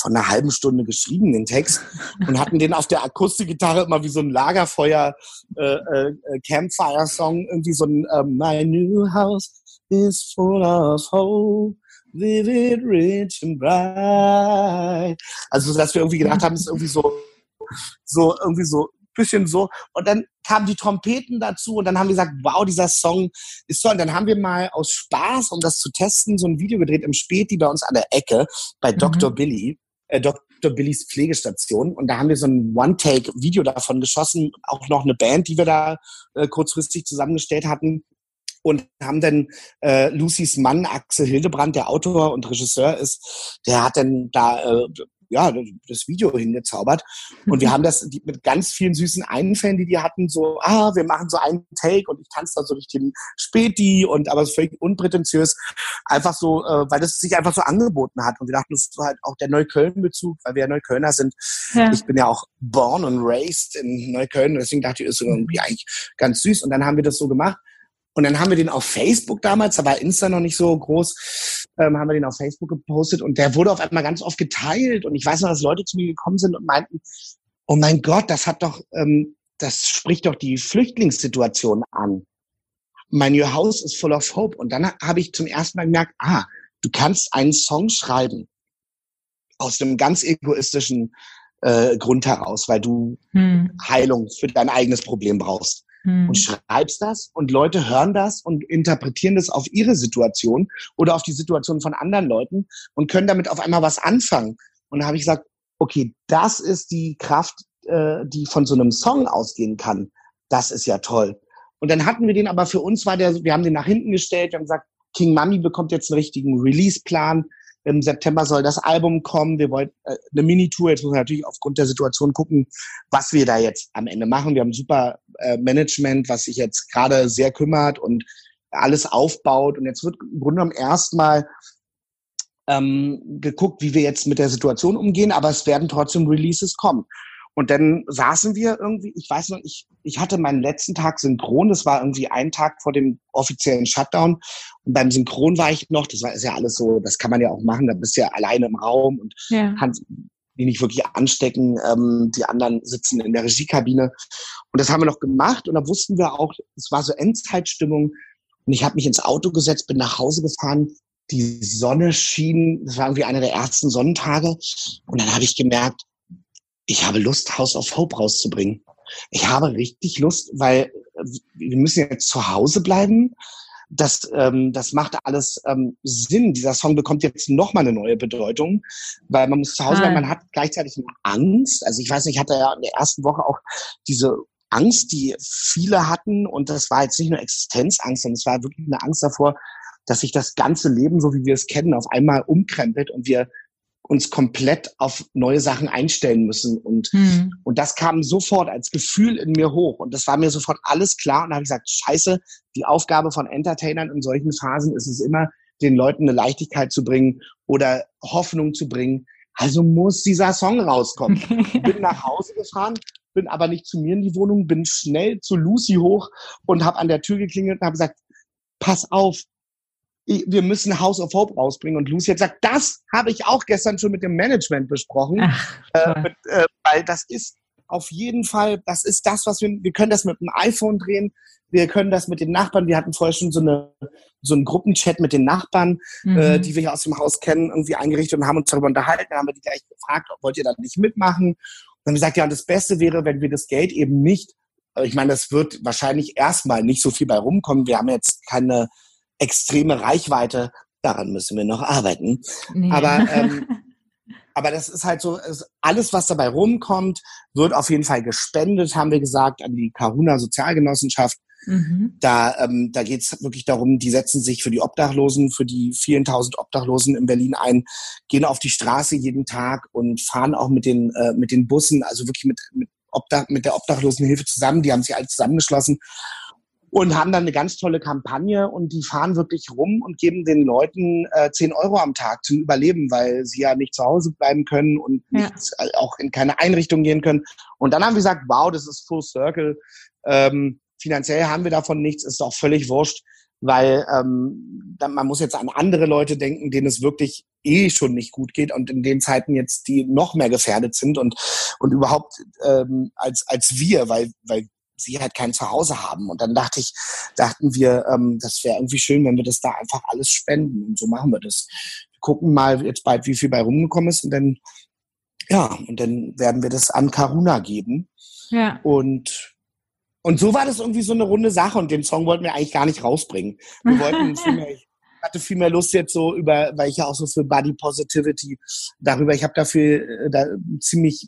von einer halben Stunde geschrieben, den Text, und hatten den auf der Akustikgitarre immer wie so ein Lagerfeuer äh, äh, Campfire-Song, irgendwie so ein äh, My New House is full of hope vivid, rich and bright. Also, dass wir irgendwie gedacht haben, ist irgendwie so, so, irgendwie so, bisschen so. Und dann kamen die Trompeten dazu und dann haben wir gesagt, wow, dieser Song ist toll. Und dann haben wir mal aus Spaß, um das zu testen, so ein Video gedreht im Späti bei uns an der Ecke bei mhm. Dr. Billy. Äh, Dr. Billys Pflegestation. Und da haben wir so ein One-Take-Video davon geschossen, auch noch eine Band, die wir da äh, kurzfristig zusammengestellt hatten und haben dann äh, Lucys Mann Axel Hildebrand, der Autor und Regisseur ist, der hat dann da äh, ja das Video hingezaubert. Und wir haben das mit ganz vielen süßen Einfällen, die die hatten, so ah wir machen so einen Take und ich tanze da so durch den Späti und aber völlig unprätentiös, einfach so, äh, weil das sich einfach so angeboten hat. Und wir dachten, das ist halt auch der Neukölln-Bezug, weil wir ja Neuköllner sind. Ja. Ich bin ja auch born and raised in Neukölln, deswegen dachte ich, ist irgendwie eigentlich ganz süß. Und dann haben wir das so gemacht und dann haben wir den auf Facebook damals, da war Insta noch nicht so groß, ähm, haben wir den auf Facebook gepostet und der wurde auf einmal ganz oft geteilt. Und ich weiß noch, dass Leute zu mir gekommen sind und meinten, oh mein Gott, das hat doch, ähm, das spricht doch die Flüchtlingssituation an. My new house is full of hope. Und dann habe ich zum ersten Mal gemerkt, ah, du kannst einen Song schreiben aus einem ganz egoistischen äh, Grund heraus, weil du hm. Heilung für dein eigenes Problem brauchst. Hm. Und schreibst das und Leute hören das und interpretieren das auf ihre Situation oder auf die Situation von anderen Leuten und können damit auf einmal was anfangen. Und da habe ich gesagt, okay, das ist die Kraft, äh, die von so einem Song ausgehen kann. Das ist ja toll. Und dann hatten wir den, aber für uns war der, wir haben den nach hinten gestellt, wir haben gesagt, King Mummy bekommt jetzt einen richtigen Release-Plan. Im September soll das Album kommen. Wir wollen äh, eine Mini-Tour. Jetzt muss man natürlich aufgrund der Situation gucken, was wir da jetzt am Ende machen. Wir haben super äh, Management, was sich jetzt gerade sehr kümmert und alles aufbaut. Und jetzt wird im Grunde genommen erstmal ähm, geguckt, wie wir jetzt mit der Situation umgehen. Aber es werden trotzdem Releases kommen. Und dann saßen wir irgendwie, ich weiß noch, ich, ich hatte meinen letzten Tag synchron, das war irgendwie ein Tag vor dem offiziellen Shutdown. Und beim Synchron war ich noch, das war ist ja alles so, das kann man ja auch machen, da bist du ja alleine im Raum und ja. kannst die nicht wirklich anstecken. Ähm, die anderen sitzen in der Regiekabine. Und das haben wir noch gemacht und da wussten wir auch, es war so Endzeitstimmung. Und ich habe mich ins Auto gesetzt, bin nach Hause gefahren. Die Sonne schien, das war irgendwie einer der ersten Sonnentage. Und dann habe ich gemerkt, ich habe Lust, House of Hope rauszubringen. Ich habe richtig Lust, weil wir müssen jetzt zu Hause bleiben. Das, ähm, das macht alles ähm, Sinn. Dieser Song bekommt jetzt nochmal eine neue Bedeutung, weil man muss zu Hause bleiben, man hat gleichzeitig eine Angst. Also ich weiß nicht, ich hatte ja in der ersten Woche auch diese Angst, die viele hatten. Und das war jetzt nicht nur Existenzangst, sondern es war wirklich eine Angst davor, dass sich das ganze Leben, so wie wir es kennen, auf einmal umkrempelt und wir uns komplett auf neue Sachen einstellen müssen. Und, hm. und das kam sofort als Gefühl in mir hoch. Und das war mir sofort alles klar. Und da habe ich gesagt, scheiße, die Aufgabe von Entertainern in solchen Phasen ist es immer, den Leuten eine Leichtigkeit zu bringen oder Hoffnung zu bringen. Also muss dieser Song rauskommen. bin nach Hause gefahren, bin aber nicht zu mir in die Wohnung, bin schnell zu Lucy hoch und habe an der Tür geklingelt und habe gesagt, pass auf, wir müssen House of Hope rausbringen. Und Lucy hat gesagt, das habe ich auch gestern schon mit dem Management besprochen. Ach, äh, mit, äh, weil das ist auf jeden Fall, das ist das, was wir, wir können das mit dem iPhone drehen, wir können das mit den Nachbarn, wir hatten vorher schon so, eine, so einen Gruppenchat mit den Nachbarn, äh, mhm. äh, die wir hier aus dem Haus kennen, irgendwie eingerichtet und haben uns darüber unterhalten, dann haben wir die gleich gefragt, wollt ihr da nicht mitmachen? Und dann haben gesagt, ja, und das Beste wäre, wenn wir das Geld eben nicht, äh, ich meine, das wird wahrscheinlich erstmal nicht so viel bei rumkommen, wir haben jetzt keine extreme Reichweite. Daran müssen wir noch arbeiten. Nee. Aber, ähm, aber das ist halt so, alles, was dabei rumkommt, wird auf jeden Fall gespendet, haben wir gesagt, an die Karuna Sozialgenossenschaft. Mhm. Da, ähm, da geht es wirklich darum, die setzen sich für die Obdachlosen, für die vielen tausend Obdachlosen in Berlin ein, gehen auf die Straße jeden Tag und fahren auch mit den, äh, mit den Bussen, also wirklich mit, mit, Obdach, mit der Obdachlosenhilfe zusammen. Die haben sich alle zusammengeschlossen und haben dann eine ganz tolle Kampagne und die fahren wirklich rum und geben den Leuten äh, 10 Euro am Tag zum Überleben, weil sie ja nicht zu Hause bleiben können und ja. nicht, äh, auch in keine Einrichtung gehen können. Und dann haben wir gesagt, wow, das ist Full Circle. Ähm, finanziell haben wir davon nichts, ist auch völlig wurscht, weil ähm, man muss jetzt an andere Leute denken, denen es wirklich eh schon nicht gut geht und in den Zeiten jetzt die noch mehr gefährdet sind und und überhaupt ähm, als als wir, weil weil sie halt kein Zuhause haben. Und dann dachte ich, dachten wir, ähm, das wäre irgendwie schön, wenn wir das da einfach alles spenden. Und so machen wir das. Wir gucken mal jetzt bald, wie viel bei rumgekommen ist und dann, ja, und dann werden wir das an Karuna geben. Ja. Und und so war das irgendwie so eine runde Sache und den Song wollten wir eigentlich gar nicht rausbringen. Wir wollten vielmehr, ich hatte viel mehr Lust jetzt so über, weil ich ja auch so für Body Positivity darüber, ich habe dafür äh, da ziemlich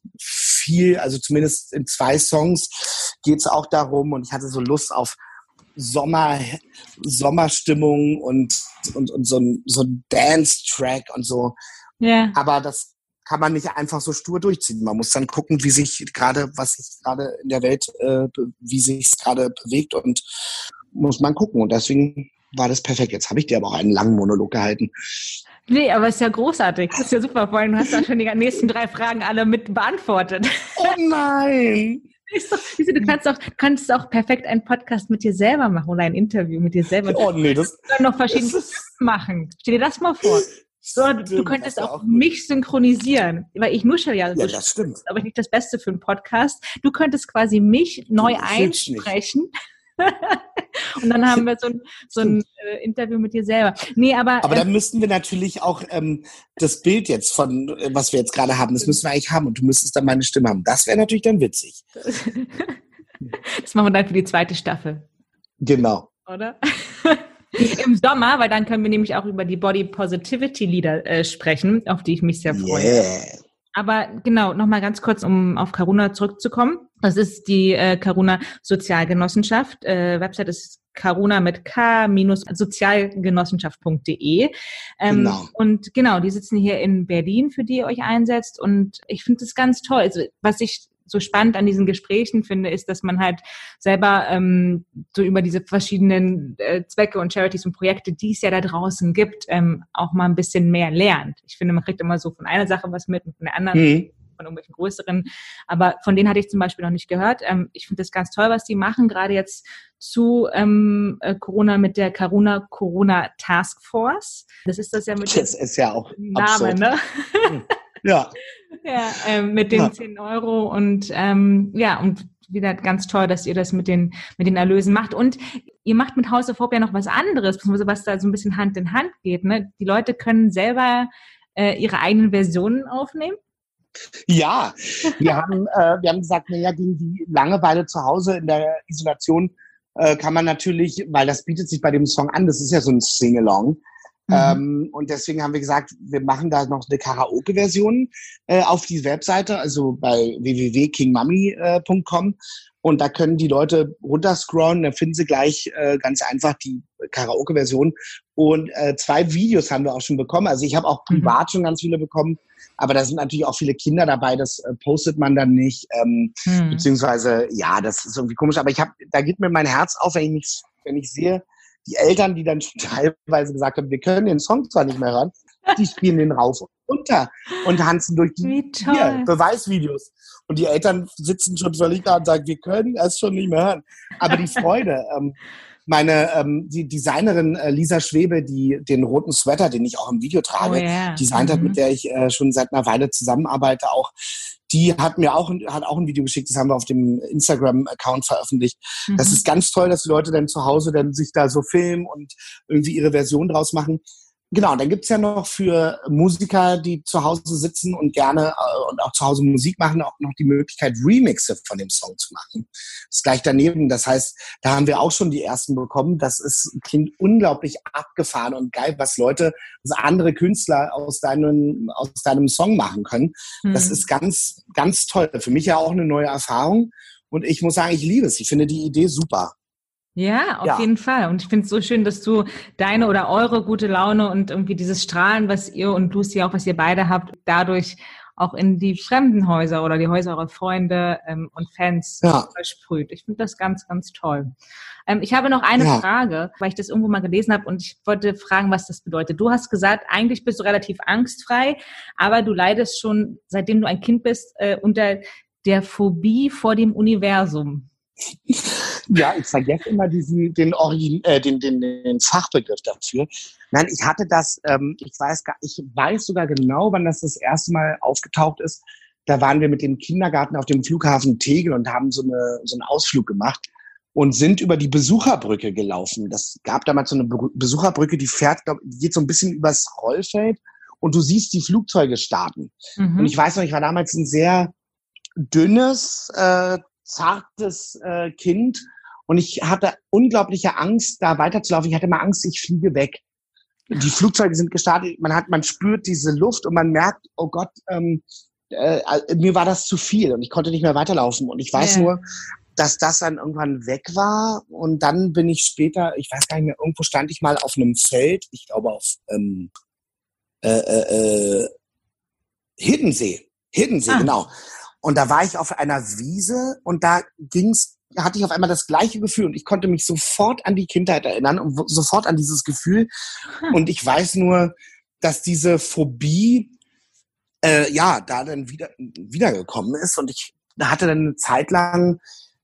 viel, also zumindest in zwei Songs geht es auch darum und ich hatte so Lust auf Sommer, Sommerstimmung und, und, und so ein, so ein Dance-Track und so. Ja. Aber das kann man nicht einfach so stur durchziehen. Man muss dann gucken, wie sich gerade, was sich gerade in der Welt, äh, wie sich es gerade bewegt und muss man gucken. Und deswegen war das perfekt. Jetzt habe ich dir aber auch einen langen Monolog gehalten. Nee, aber ist ja großartig. Das ist ja super. Vor allem, du hast da schon die nächsten drei Fragen alle mit beantwortet. Oh nein! Du kannst auch, kannst auch perfekt einen Podcast mit dir selber machen oder ein Interview mit dir selber. Oh nee, das kann noch verschiedene machen. Stell dir das mal vor. So, stimmt, du könntest auch, auch mich synchronisieren, weil ich nuschel ja, ja das stimmt. aber nicht das Beste für einen Podcast. Du könntest quasi mich neu einsprechen. Und dann haben wir so ein, so ein äh, Interview mit dir selber. Nee, aber. Aber äh, dann müssten wir natürlich auch ähm, das Bild jetzt von, äh, was wir jetzt gerade haben, das müssen wir eigentlich haben und du müsstest dann meine Stimme haben. Das wäre natürlich dann witzig. das machen wir dann für die zweite Staffel. Genau. Oder? Im Sommer, weil dann können wir nämlich auch über die Body Positivity Lieder äh, sprechen, auf die ich mich sehr freue. Yeah. Aber genau, nochmal ganz kurz, um auf Karuna zurückzukommen. Das ist die äh, Karuna Sozialgenossenschaft. Äh, Website ist Karuna mit k-sozialgenossenschaft.de. Ähm, genau. Und genau, die sitzen hier in Berlin, für die ihr euch einsetzt. Und ich finde das ganz toll. Also, was ich so spannend an diesen Gesprächen finde, ist, dass man halt selber ähm, so über diese verschiedenen äh, Zwecke und Charities und Projekte, die es ja da draußen gibt, ähm, auch mal ein bisschen mehr lernt. Ich finde, man kriegt immer so von einer Sache was mit und von der anderen. Mhm von irgendwelchen größeren. Aber von denen hatte ich zum Beispiel noch nicht gehört. Ähm, ich finde das ganz toll, was die machen, gerade jetzt zu ähm, äh, Corona mit der Corona Corona Task Force. Das ist das ja mit Das ist ja auch Name, ne? Hm. Ja. ja, ähm, mit den ja. 10 Euro und ähm, ja, und wieder ganz toll, dass ihr das mit den, mit den Erlösen macht. Und ihr macht mit House of Hope ja noch was anderes, was da so ein bisschen Hand in Hand geht. Ne? Die Leute können selber äh, ihre eigenen Versionen aufnehmen. Ja, wir haben, äh, wir haben gesagt, naja, gegen die Langeweile zu Hause in der Isolation äh, kann man natürlich, weil das bietet sich bei dem Song an, das ist ja so ein Sing-Along, Mhm. Ähm, und deswegen haben wir gesagt, wir machen da noch eine Karaoke-Version äh, auf die Webseite, also bei www.kingmummy.com. Und da können die Leute runterscrollen, da finden sie gleich äh, ganz einfach die Karaoke-Version. Und äh, zwei Videos haben wir auch schon bekommen. Also ich habe auch mhm. privat mhm. schon ganz viele bekommen, aber da sind natürlich auch viele Kinder dabei, das äh, postet man dann nicht. Ähm, mhm. Beziehungsweise, ja, das ist irgendwie komisch. Aber ich habe, da geht mir mein Herz auf, wenn ich, mich, wenn ich sehe, die Eltern, die dann teilweise gesagt haben, wir können den Song zwar nicht mehr hören, die spielen den rauf und runter und tanzen durch die hier, Beweisvideos. Und die Eltern sitzen schon völlig da und sagen, wir können es schon nicht mehr hören. Aber die Freude, ähm, meine ähm, die Designerin äh, Lisa Schwebe, die den roten Sweater, den ich auch im Video trage, oh, yeah. designt mhm. hat, mit der ich äh, schon seit einer Weile zusammenarbeite, auch die hat mir auch, hat auch ein Video geschickt, das haben wir auf dem Instagram-Account veröffentlicht. Mhm. Das ist ganz toll, dass die Leute dann zu Hause dann sich da so filmen und irgendwie ihre Version draus machen. Genau, dann gibt's ja noch für Musiker, die zu Hause sitzen und gerne äh, und auch zu Hause Musik machen, auch noch die Möglichkeit, Remixe von dem Song zu machen. Das ist gleich daneben. Das heißt, da haben wir auch schon die ersten bekommen. Das ist, klingt unglaublich abgefahren und geil, was Leute, was andere Künstler aus deinem, aus deinem Song machen können. Mhm. Das ist ganz, ganz toll. Für mich ja auch eine neue Erfahrung. Und ich muss sagen, ich liebe es. Ich finde die Idee super. Ja, auf ja. jeden Fall. Und ich finde es so schön, dass du deine oder eure gute Laune und irgendwie dieses Strahlen, was ihr und Lucy auch, was ihr beide habt, dadurch auch in die fremden Häuser oder die Häuser eurer Freunde ähm, und Fans ja. versprüht. Ich finde das ganz, ganz toll. Ähm, ich habe noch eine ja. Frage, weil ich das irgendwo mal gelesen habe und ich wollte fragen, was das bedeutet. Du hast gesagt, eigentlich bist du relativ angstfrei, aber du leidest schon, seitdem du ein Kind bist, äh, unter der Phobie vor dem Universum. Ja, ich vergesse immer diesen, den, Origin, äh, den, den, den Fachbegriff dafür. Nein, ich hatte das, ähm, ich weiß gar, ich weiß sogar genau, wann das das erste Mal aufgetaucht ist. Da waren wir mit dem Kindergarten auf dem Flughafen Tegel und haben so, eine, so einen Ausflug gemacht und sind über die Besucherbrücke gelaufen. Das gab damals so eine Besucherbrücke, die fährt, glaub, geht so ein bisschen übers Rollfeld und du siehst die Flugzeuge starten. Mhm. Und ich weiß noch, ich war damals ein sehr dünnes, äh, zartes äh, Kind und ich hatte unglaubliche Angst, da weiterzulaufen. Ich hatte mal Angst, ich fliege weg. Die Flugzeuge sind gestartet, man hat, man spürt diese Luft und man merkt, oh Gott, ähm, äh, mir war das zu viel und ich konnte nicht mehr weiterlaufen. Und ich weiß yeah. nur, dass das dann irgendwann weg war und dann bin ich später, ich weiß gar nicht mehr, irgendwo stand ich mal auf einem Feld, ich glaube auf ähm, äh, äh, äh Hiddensee. Hiddensee, ah. genau. Und da war ich auf einer Wiese und da ging's, hatte ich auf einmal das gleiche Gefühl und ich konnte mich sofort an die Kindheit erinnern und sofort an dieses Gefühl. Hm. Und ich weiß nur, dass diese Phobie äh, ja da dann wieder wiedergekommen ist und ich hatte dann eine Zeit lang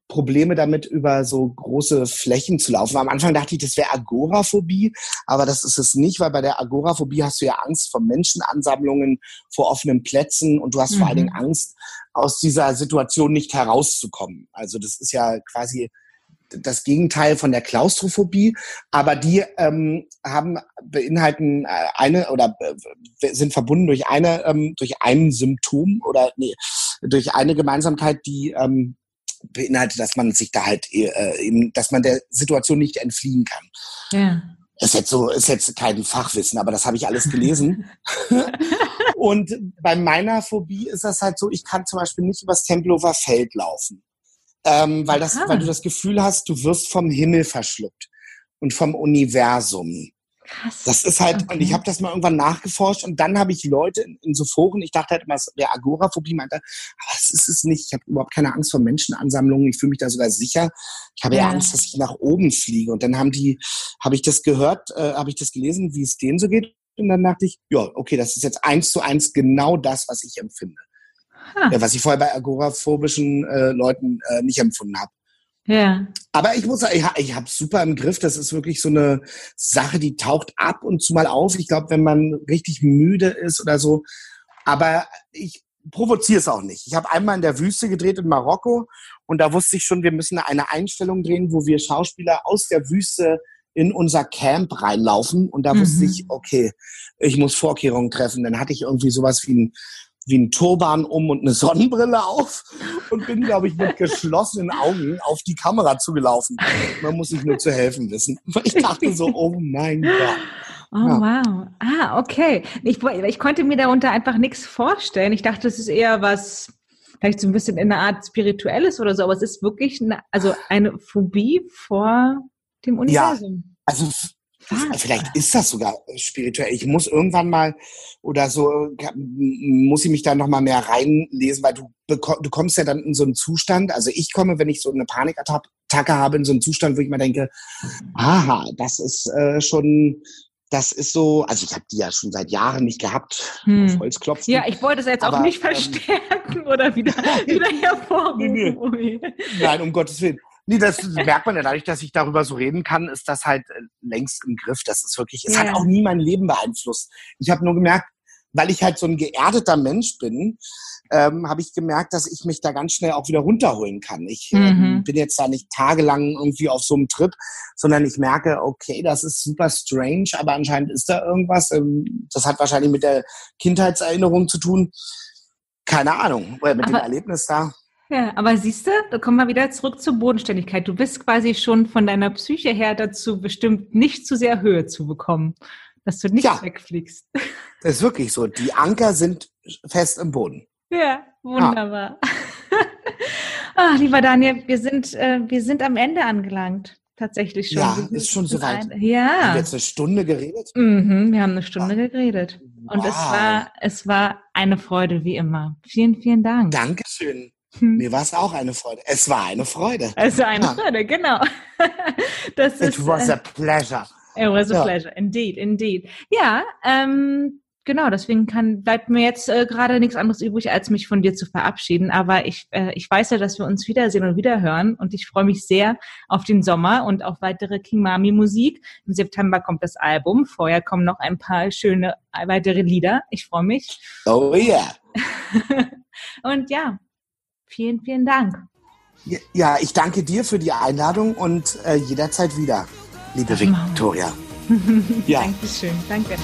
Probleme damit, über so große Flächen zu laufen. Am Anfang dachte ich, das wäre Agoraphobie, aber das ist es nicht, weil bei der Agoraphobie hast du ja Angst vor Menschenansammlungen, vor offenen Plätzen und du hast mhm. vor allen Dingen mhm. Angst, aus dieser Situation nicht herauszukommen. Also das ist ja quasi das Gegenteil von der Klaustrophobie, aber die ähm, haben beinhalten äh, eine oder äh, sind verbunden durch eine ähm, durch ein Symptom oder nee, durch eine Gemeinsamkeit, die ähm, beinhaltet, dass man sich da halt äh, eben, dass man der Situation nicht entfliehen kann. Ja. Ist jetzt so, ist jetzt kein Fachwissen, aber das habe ich alles gelesen. und bei meiner Phobie ist das halt so, ich kann zum Beispiel nicht übers Tempelhofer Feld laufen. Ähm, weil, das, weil du das Gefühl hast, du wirst vom Himmel verschluckt und vom Universum. Krass. Das ist halt, okay. und ich habe das mal irgendwann nachgeforscht und dann habe ich Leute in, in, so Foren, ich dachte halt immer, der Agoraphobie meinte, aber das ist es nicht. Ich habe überhaupt keine Angst vor Menschenansammlungen. Ich fühle mich da sogar sicher. Ich habe ja. ja Angst, dass ich nach oben fliege. Und dann haben die, habe ich das gehört, äh, habe ich das gelesen, wie es denen so geht. Und dann dachte ich, ja, okay, das ist jetzt eins zu eins genau das, was ich empfinde. Ja, was ich vorher bei agoraphobischen äh, Leuten äh, nicht empfunden habe. Ja. Aber ich muss sagen, ich, ich habe super im Griff. Das ist wirklich so eine Sache, die taucht ab und zu mal auf. Ich glaube, wenn man richtig müde ist oder so. Aber ich provoziere es auch nicht. Ich habe einmal in der Wüste gedreht in Marokko und da wusste ich schon, wir müssen eine Einstellung drehen, wo wir Schauspieler aus der Wüste in unser Camp reinlaufen. Und da mhm. wusste ich, okay, ich muss Vorkehrungen treffen. Dann hatte ich irgendwie sowas wie ein wie ein Turban um und eine Sonnenbrille auf und bin, glaube ich, mit geschlossenen Augen auf die Kamera zugelaufen. Man muss sich nur zu helfen wissen. Ich dachte so, oh mein Gott. Oh, ja. wow. Ah, okay. Ich, ich konnte mir darunter einfach nichts vorstellen. Ich dachte, es ist eher was, vielleicht so ein bisschen in einer Art spirituelles oder so, aber es ist wirklich eine, also eine Phobie vor dem Universum. Ja, also Vielleicht ist das sogar spirituell. Ich muss irgendwann mal oder so, muss ich mich da nochmal mehr reinlesen, weil du, du kommst ja dann in so einen Zustand, also ich komme, wenn ich so eine Panikattacke habe, in so einen Zustand, wo ich mir denke, aha, das ist äh, schon, das ist so, also ich habe die ja schon seit Jahren nicht gehabt, hm. auf Holzklopfen. Ja, ich wollte es jetzt aber, auch nicht ähm, verstärken ähm, oder wieder, wieder hervorrufen. Nee. Nein, um Gottes Willen. Nee, das merkt man ja dadurch, dass ich darüber so reden kann, ist das halt äh, längst im Griff. Das ist wirklich, es ja. hat auch nie mein Leben beeinflusst. Ich habe nur gemerkt, weil ich halt so ein geerdeter Mensch bin, ähm, habe ich gemerkt, dass ich mich da ganz schnell auch wieder runterholen kann. Ich ähm, mhm. ähm, bin jetzt da nicht tagelang irgendwie auf so einem Trip, sondern ich merke, okay, das ist super strange, aber anscheinend ist da irgendwas. Ähm, das hat wahrscheinlich mit der Kindheitserinnerung zu tun. Keine Ahnung, oder mit aber dem Erlebnis da. Ja, aber siehst du, da kommen wir wieder zurück zur Bodenständigkeit. Du bist quasi schon von deiner Psyche her dazu bestimmt, nicht zu sehr Höhe zu bekommen, dass du nicht ja, wegfliegst. Das ist wirklich so. Die Anker sind fest im Boden. Ja, wunderbar. Ja. Ach, lieber Daniel, wir sind, äh, wir sind am Ende angelangt. Tatsächlich schon. Ja, ist schon soweit. Ja. Haben wir jetzt eine Stunde geredet? Mhm, wir haben eine Stunde wow. geredet. Und wow. es war, es war eine Freude, wie immer. Vielen, vielen Dank. Dankeschön. Hm. Mir war es auch eine Freude. Es war eine Freude. Es war eine. Freude, genau. Das It ist, was a äh, pleasure. It was a ja. pleasure, indeed, indeed. Ja, ähm, genau, deswegen kann, bleibt mir jetzt äh, gerade nichts anderes übrig, als mich von dir zu verabschieden. Aber ich, äh, ich weiß ja, dass wir uns wiedersehen und wiederhören und ich freue mich sehr auf den Sommer und auf weitere King Mami Musik. Im September kommt das Album. Vorher kommen noch ein paar schöne weitere Lieder. Ich freue mich. Oh ja. Yeah. und ja, Vielen, vielen Dank. Ja, ich danke dir für die Einladung und äh, jederzeit wieder, liebe Victoria. ja. Dankeschön, danke.